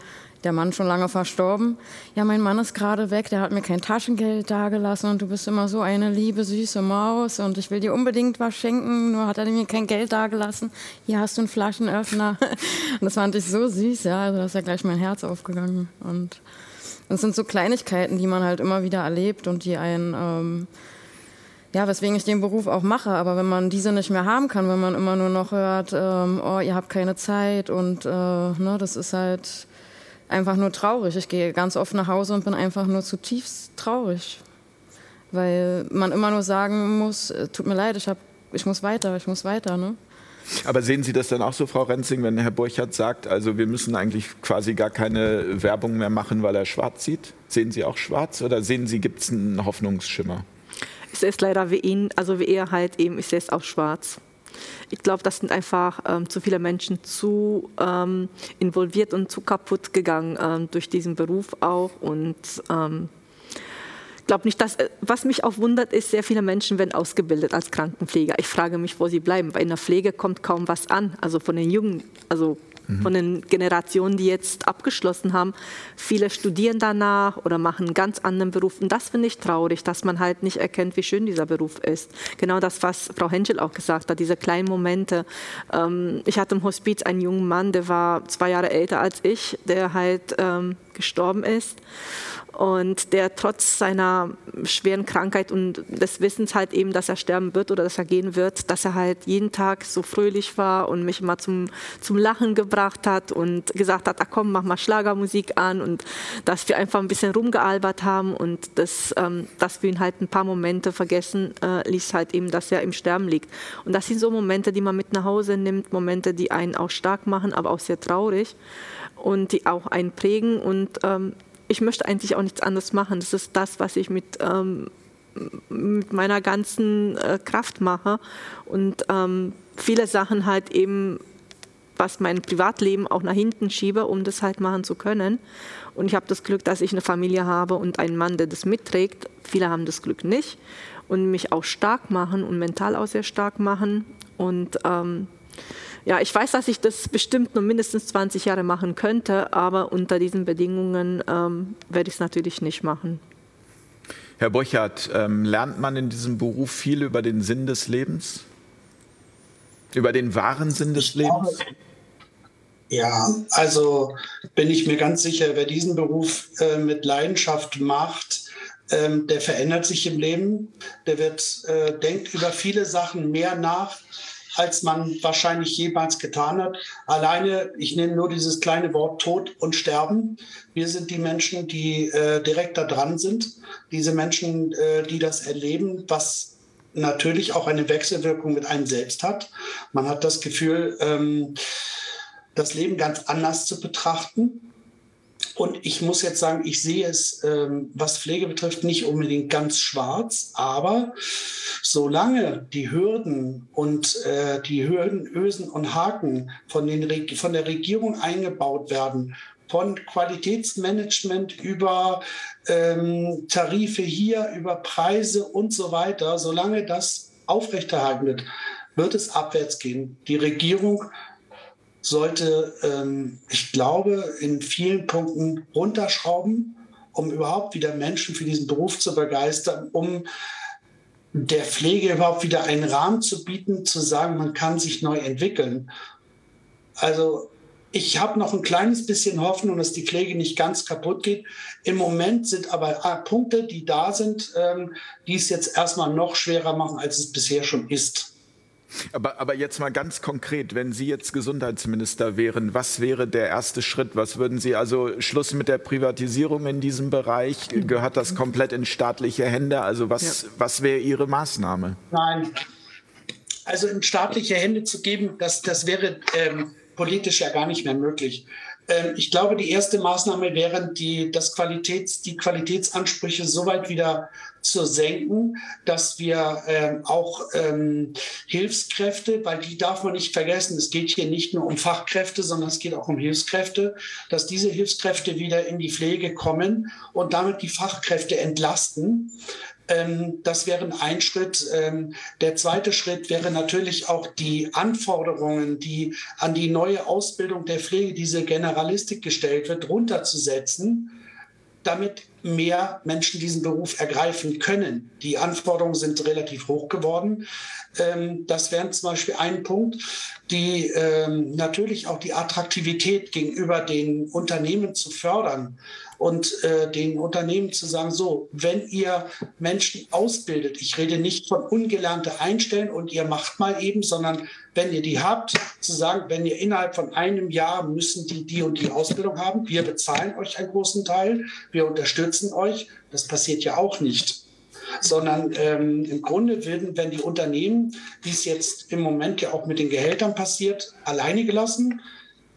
der Mann schon lange verstorben. Ja, mein Mann ist gerade weg, der hat mir kein Taschengeld dagelassen und du bist immer so eine liebe, süße Maus und ich will dir unbedingt was schenken, nur hat er mir kein Geld dagelassen. Hier hast du einen Flaschenöffner. Und das fand ich so süß, ja, also da ist ja gleich mein Herz aufgegangen. Und es sind so Kleinigkeiten, die man halt immer wieder erlebt und die einen, ähm, ja, weswegen ich den Beruf auch mache. Aber wenn man diese nicht mehr haben kann, wenn man immer nur noch hört, ähm, oh, ihr habt keine Zeit und äh, ne, das ist halt einfach nur traurig. Ich gehe ganz oft nach Hause und bin einfach nur zutiefst traurig, weil man immer nur sagen muss, äh, tut mir leid, ich, hab, ich muss weiter, ich muss weiter. Ne? Aber sehen Sie das dann auch so, Frau Renzing, wenn Herr Burchardt sagt, also wir müssen eigentlich quasi gar keine Werbung mehr machen, weil er schwarz sieht? Sehen Sie auch schwarz oder sehen Sie, gibt es einen Hoffnungsschimmer? Ich sehe es leider wie ihn, also wie er halt eben, ich sehe es auch schwarz. Ich glaube, das sind einfach ähm, zu viele Menschen zu ähm, involviert und zu kaputt gegangen ähm, durch diesen Beruf auch. Und ähm, ich glaube nicht, dass, äh, was mich auch wundert, ist, sehr viele Menschen werden ausgebildet als Krankenpfleger. Ich frage mich, wo sie bleiben, weil in der Pflege kommt kaum was an, also von den Jungen, also Mhm. von den Generationen, die jetzt abgeschlossen haben. Viele studieren danach oder machen einen ganz anderen Beruf. Und das finde ich traurig, dass man halt nicht erkennt, wie schön dieser Beruf ist. Genau das, was Frau Henschel auch gesagt hat, diese kleinen Momente. Ähm, ich hatte im Hospiz einen jungen Mann, der war zwei Jahre älter als ich, der halt ähm, gestorben ist und der trotz seiner schweren Krankheit und des Wissens halt eben, dass er sterben wird oder dass er gehen wird, dass er halt jeden Tag so fröhlich war und mich immer zum, zum Lachen gebracht hat und gesagt hat, ach komm, mach mal Schlagermusik an und dass wir einfach ein bisschen rumgealbert haben und das, ähm, dass wir ihn halt ein paar Momente vergessen äh, ließ halt eben, dass er im Sterben liegt. Und das sind so Momente, die man mit nach Hause nimmt, Momente, die einen auch stark machen, aber auch sehr traurig und die auch einen prägen und ähm, ich möchte eigentlich auch nichts anderes machen. Das ist das, was ich mit, ähm, mit meiner ganzen äh, Kraft mache. Und ähm, viele Sachen halt eben, was mein Privatleben auch nach hinten schiebe, um das halt machen zu können. Und ich habe das Glück, dass ich eine Familie habe und einen Mann, der das mitträgt. Viele haben das Glück nicht und mich auch stark machen und mental auch sehr stark machen. Und ähm, ja, ich weiß, dass ich das bestimmt nur mindestens 20 Jahre machen könnte, aber unter diesen Bedingungen ähm, werde ich es natürlich nicht machen. Herr Burchardt, ähm, lernt man in diesem Beruf viel über den Sinn des Lebens? Über den wahren Sinn des Lebens? Ja, also bin ich mir ganz sicher, wer diesen Beruf äh, mit Leidenschaft macht, ähm, der verändert sich im Leben, der wird, äh, denkt über viele Sachen mehr nach, als man wahrscheinlich jemals getan hat. Alleine, ich nehme nur dieses kleine Wort Tod und Sterben. Wir sind die Menschen, die äh, direkt da dran sind. Diese Menschen, äh, die das erleben, was natürlich auch eine Wechselwirkung mit einem selbst hat. Man hat das Gefühl, ähm, das Leben ganz anders zu betrachten. Und ich muss jetzt sagen, ich sehe es, ähm, was Pflege betrifft, nicht unbedingt ganz schwarz, aber solange die Hürden und äh, die Hürden, Ösen und Haken von, den, von der Regierung eingebaut werden, von Qualitätsmanagement über ähm, Tarife hier, über Preise und so weiter, solange das aufrechterhalten wird, wird es abwärts gehen. Die Regierung sollte, ähm, ich glaube, in vielen Punkten runterschrauben, um überhaupt wieder Menschen für diesen Beruf zu begeistern, um der Pflege überhaupt wieder einen Rahmen zu bieten, zu sagen, man kann sich neu entwickeln. Also ich habe noch ein kleines bisschen Hoffnung, dass die Pflege nicht ganz kaputt geht. Im Moment sind aber Punkte, die da sind, ähm, die es jetzt erstmal noch schwerer machen, als es bisher schon ist. Aber, aber jetzt mal ganz konkret, wenn Sie jetzt Gesundheitsminister wären, was wäre der erste Schritt? Was würden Sie also Schluss mit der Privatisierung in diesem Bereich? Gehört das komplett in staatliche Hände? Also was, ja. was wäre Ihre Maßnahme? Nein, also in staatliche Hände zu geben, das, das wäre ähm, politisch ja gar nicht mehr möglich. Ähm, ich glaube, die erste Maßnahme wäre, die, das Qualitäts, die Qualitätsansprüche so weit wieder zu senken, dass wir ähm, auch ähm, Hilfskräfte, weil die darf man nicht vergessen, es geht hier nicht nur um Fachkräfte, sondern es geht auch um Hilfskräfte, dass diese Hilfskräfte wieder in die Pflege kommen und damit die Fachkräfte entlasten Ähm, das wäre ein Schritt. Ähm, der zweite Schritt wäre natürlich auch die Anforderungen, die an die neue Ausbildung der Pflege, diese Generalistik gestellt wird, runterzusetzen, damit mehr Menschen diesen Beruf ergreifen können. Die Anforderungen sind relativ hoch geworden. Ähm, das wäre zum Beispiel ein Punkt, die natürlich auch die Attraktivität gegenüber den Unternehmen zu fördern und äh, den Unternehmen zu sagen, so, wenn ihr Menschen ausbildet, ich rede nicht von ungelernte Einstellen und ihr macht mal eben, sondern wenn ihr die habt, zu sagen, wenn ihr innerhalb von einem Jahr müssen die die und die Ausbildung haben, wir bezahlen euch einen großen Teil, wir unterstützen euch, das passiert ja auch nicht. Sondern ähm, im Grunde werden, wenn die Unternehmen, wie es jetzt im Moment ja auch mit den Gehältern passiert, alleine gelassen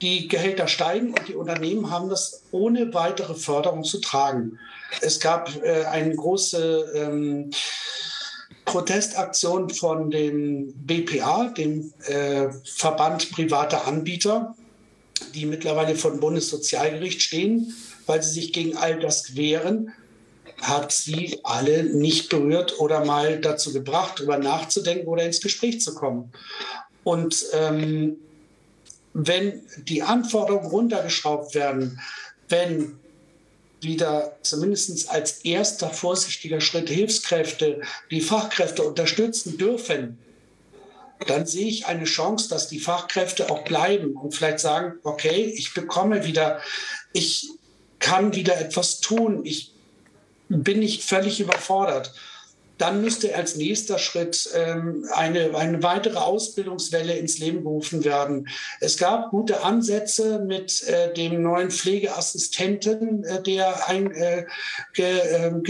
die Gehälter steigen und die Unternehmen haben das ohne weitere Förderung zu tragen. Es gab äh, eine große ähm, Protestaktion von dem BPA, dem äh, Verband privater Anbieter, die mittlerweile vor dem Bundessozialgericht stehen, weil sie sich gegen all das wehren, hat sie alle nicht berührt oder mal dazu gebracht, darüber nachzudenken oder ins Gespräch zu kommen. Und ähm, wenn die Anforderungen runtergeschraubt werden, wenn wieder zumindest als erster vorsichtiger Schritt Hilfskräfte die Fachkräfte unterstützen dürfen, dann sehe ich eine Chance, dass die Fachkräfte auch bleiben und vielleicht sagen, okay, ich bekomme wieder, ich kann wieder etwas tun, ich bin nicht völlig überfordert dann müsste als nächster Schritt ähm, eine, eine weitere Ausbildungswelle ins Leben gerufen werden. Es gab gute Ansätze mit äh, dem neuen Pflegeassistenten, äh, der ein, äh, ge, ähm,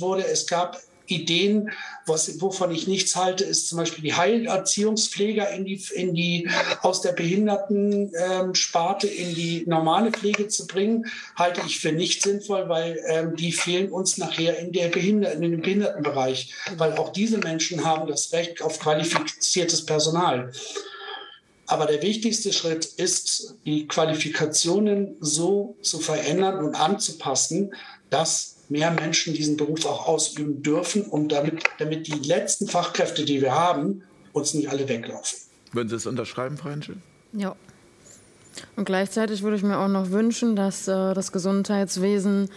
wurde. Es gab Ideen, was, wovon ich nichts halte, ist zum Beispiel die Heilerziehungspfleger in die, in die, aus der Behindertensparte ähm, in die normale Pflege zu bringen, halte ich für nicht sinnvoll, weil ähm, die fehlen uns nachher in, der Behinder in dem Behindertenbereich, weil auch diese Menschen haben das Recht auf qualifiziertes Personal. Aber der wichtigste Schritt ist, die Qualifikationen so zu verändern und anzupassen, dass mehr Menschen diesen Beruf auch ausüben dürfen und damit, damit die letzten Fachkräfte, die wir haben, uns nicht alle weglaufen. Würden Sie es unterschreiben, Frau Henschel? Ja. Und gleichzeitig würde ich mir auch noch wünschen, dass äh, das Gesundheitswesen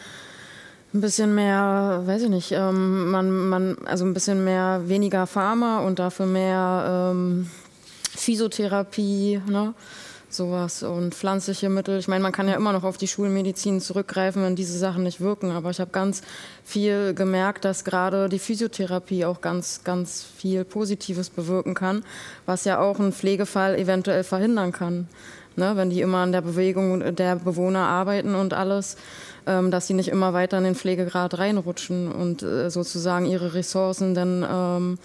ein bisschen mehr, weiß ich nicht, ähm, man, man, also ein bisschen mehr weniger Pharma und dafür mehr ähm, Physiotherapie, ne? Sowas und pflanzliche Mittel. Ich meine, man kann ja immer noch auf die Schulmedizin zurückgreifen, wenn diese Sachen nicht wirken. Aber ich habe ganz viel gemerkt, dass gerade die Physiotherapie auch ganz, ganz viel Positives bewirken kann, was ja auch einen Pflegefall eventuell verhindern kann. Ne, wenn die immer an der Bewegung der Bewohner arbeiten und alles, ähm, dass sie nicht immer weiter in den Pflegegrad reinrutschen und äh, sozusagen ihre Ressourcen dann ähm,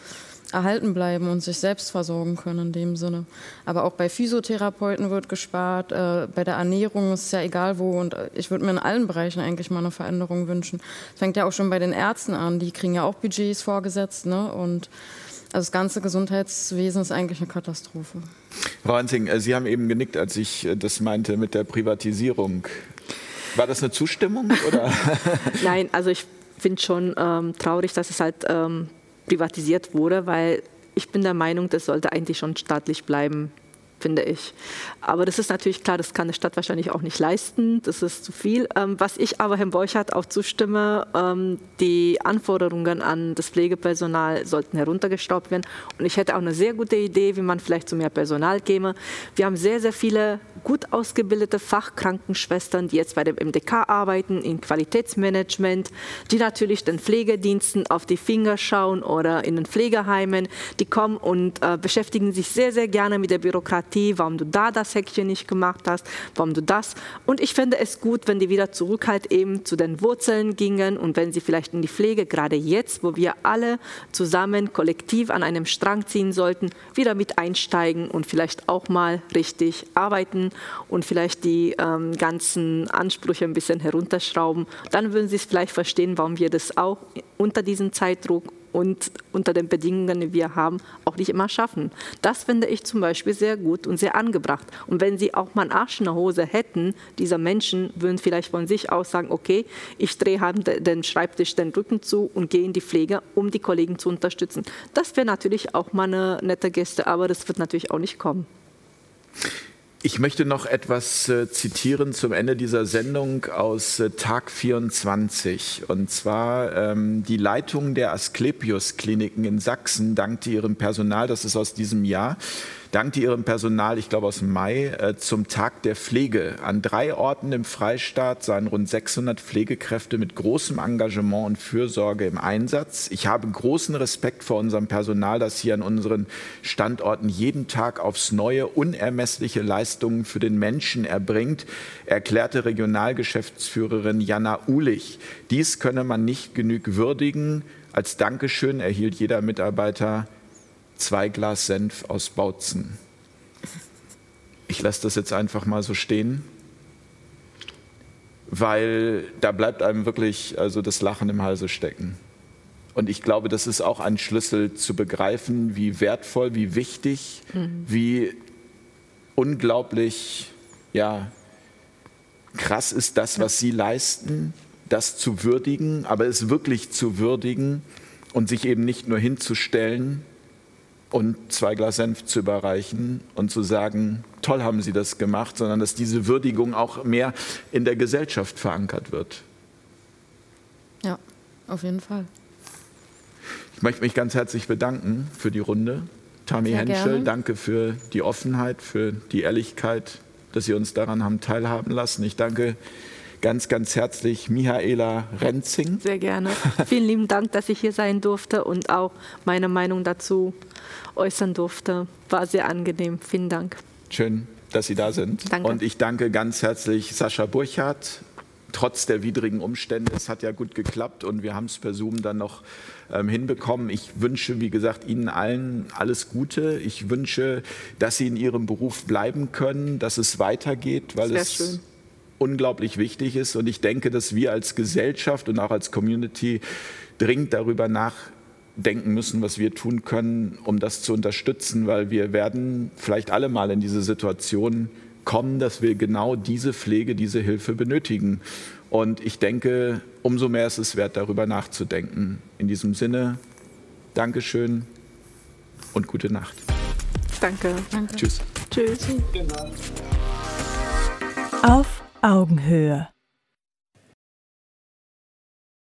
erhalten bleiben und sich selbst versorgen können in dem Sinne. Aber auch bei Physiotherapeuten wird gespart, äh, bei der Ernährung ist es ja egal wo und äh, ich würde mir in allen Bereichen eigentlich mal eine Veränderung wünschen. Das fängt ja auch schon bei den Ärzten an, die kriegen ja auch Budgets vorgesetzt ne? und also das ganze Gesundheitswesen ist eigentlich eine Katastrophe. Frau Hansing, äh, Sie haben eben genickt, als ich äh, das meinte mit der Privatisierung. War das eine Zustimmung? Oder? Nein, also ich finde schon ähm, traurig, dass es halt ähm, privatisiert wurde, weil ich bin der Meinung, das sollte eigentlich schon staatlich bleiben finde ich. Aber das ist natürlich klar, das kann eine Stadt wahrscheinlich auch nicht leisten, das ist zu viel. Ähm, was ich aber Herrn Borchardt auch zustimme, ähm, die Anforderungen an das Pflegepersonal sollten heruntergestaubt werden. Und ich hätte auch eine sehr gute Idee, wie man vielleicht zu mehr Personal käme. Wir haben sehr, sehr viele gut ausgebildete Fachkrankenschwestern, die jetzt bei dem MDK arbeiten, in Qualitätsmanagement, die natürlich den Pflegediensten auf die Finger schauen oder in den Pflegeheimen. Die kommen und äh, beschäftigen sich sehr, sehr gerne mit der Bürokratie Bürokratie, warum du da das Häkchen nicht gemacht hast, warum du das. Und ich finde es gut, wenn die wieder zurück halt eben zu den Wurzeln gingen und wenn sie vielleicht in die Pflege, gerade jetzt, wo wir alle zusammen kollektiv an einem Strang ziehen sollten, wieder mit einsteigen und vielleicht auch mal richtig arbeiten und vielleicht die ähm, ganzen Ansprüche ein bisschen herunterschrauben. Dann würden sie es vielleicht verstehen, warum wir das auch unter diesem Zeitdruck und unter den Bedingungen, die wir haben, auch nicht immer schaffen. Das finde ich zum Beispiel sehr gut und sehr angebracht. Und wenn sie auch mal einen Arsch in der Hose hätten, diese Menschen würden vielleicht von sich aus sagen, okay, ich drehe halt den Schreibtisch den Rücken zu und gehe in die Pflege, um die Kollegen zu unterstützen. Das wäre natürlich auch mal eine nette Geste, aber das wird natürlich auch nicht kommen. Ich möchte noch etwas äh, zitieren zum Ende dieser Sendung aus äh, Tag 24. Und zwar ähm, die Leitung der Asklepios-Kliniken in Sachsen dankte ihrem Personal, das ist aus diesem Jahr, dankte ihrem Personal, ich glaube aus Mai, äh, zum Tag der Pflege. An drei Orten im Freistaat seien rund 600 Pflegekräfte mit großem Engagement und Fürsorge im Einsatz. Ich habe großen Respekt vor unserem Personal, das hier an unseren Standorten jeden Tag aufs Neue unermessliche Leistungen für den Menschen erbringt, erklärte Regionalgeschäftsführerin Jana Ulich. Dies könne man nicht genug würdigen. Als Dankeschön erhielt jeder Mitarbeiter zwei Glas Senf aus Bautzen. Ich lasse das jetzt einfach mal so stehen, weil da bleibt einem wirklich also das Lachen im Halse stecken. Und ich glaube, das ist auch ein Schlüssel zu begreifen, wie wertvoll, wie wichtig, mhm. wie unglaublich, ja, krass ist das, was Sie leisten, das zu würdigen, aber es wirklich zu würdigen und sich eben nicht nur hinzustellen und zwei Glas Senf zu überreichen und zu sagen, toll haben Sie das gemacht, sondern dass diese Würdigung auch mehr in der Gesellschaft verankert wird. Ja, auf jeden Fall. Ich möchte mich ganz herzlich bedanken für die Runde. Tami Sehr Henschel, gerne. danke für die Offenheit, für die Ehrlichkeit, dass Sie uns daran haben teilhaben lassen. Ich danke ganz, ganz herzlich Michaela Renzing. Sehr gerne. Vielen lieben Dank, dass ich hier sein durfte und auch meine Meinung dazu äußern durfte. War sehr angenehm. Vielen Dank. Schön, dass Sie da sind. Danke. Und ich danke ganz herzlich Sascha Burchardt. Trotz der widrigen Umstände, es hat ja gut geklappt und wir haben es per Zoom dann noch ähm, hinbekommen. Ich wünsche, wie gesagt, Ihnen allen alles Gute. Ich wünsche, dass Sie in Ihrem Beruf bleiben können, dass es weitergeht, weil Sehr es schön unglaublich wichtig ist. Und ich denke, dass wir als Gesellschaft und auch als Community dringend darüber nachdenken müssen, was wir tun können, um das zu unterstützen, weil wir werden vielleicht alle mal in diese Situation kommen, dass wir genau diese Pflege, diese Hilfe benötigen. Und ich denke, umso mehr ist es wert, darüber nachzudenken. In diesem Sinne, Dankeschön und gute Nacht. Danke. Danke. Tschüss. Tschüss. Auf Augenhöhe.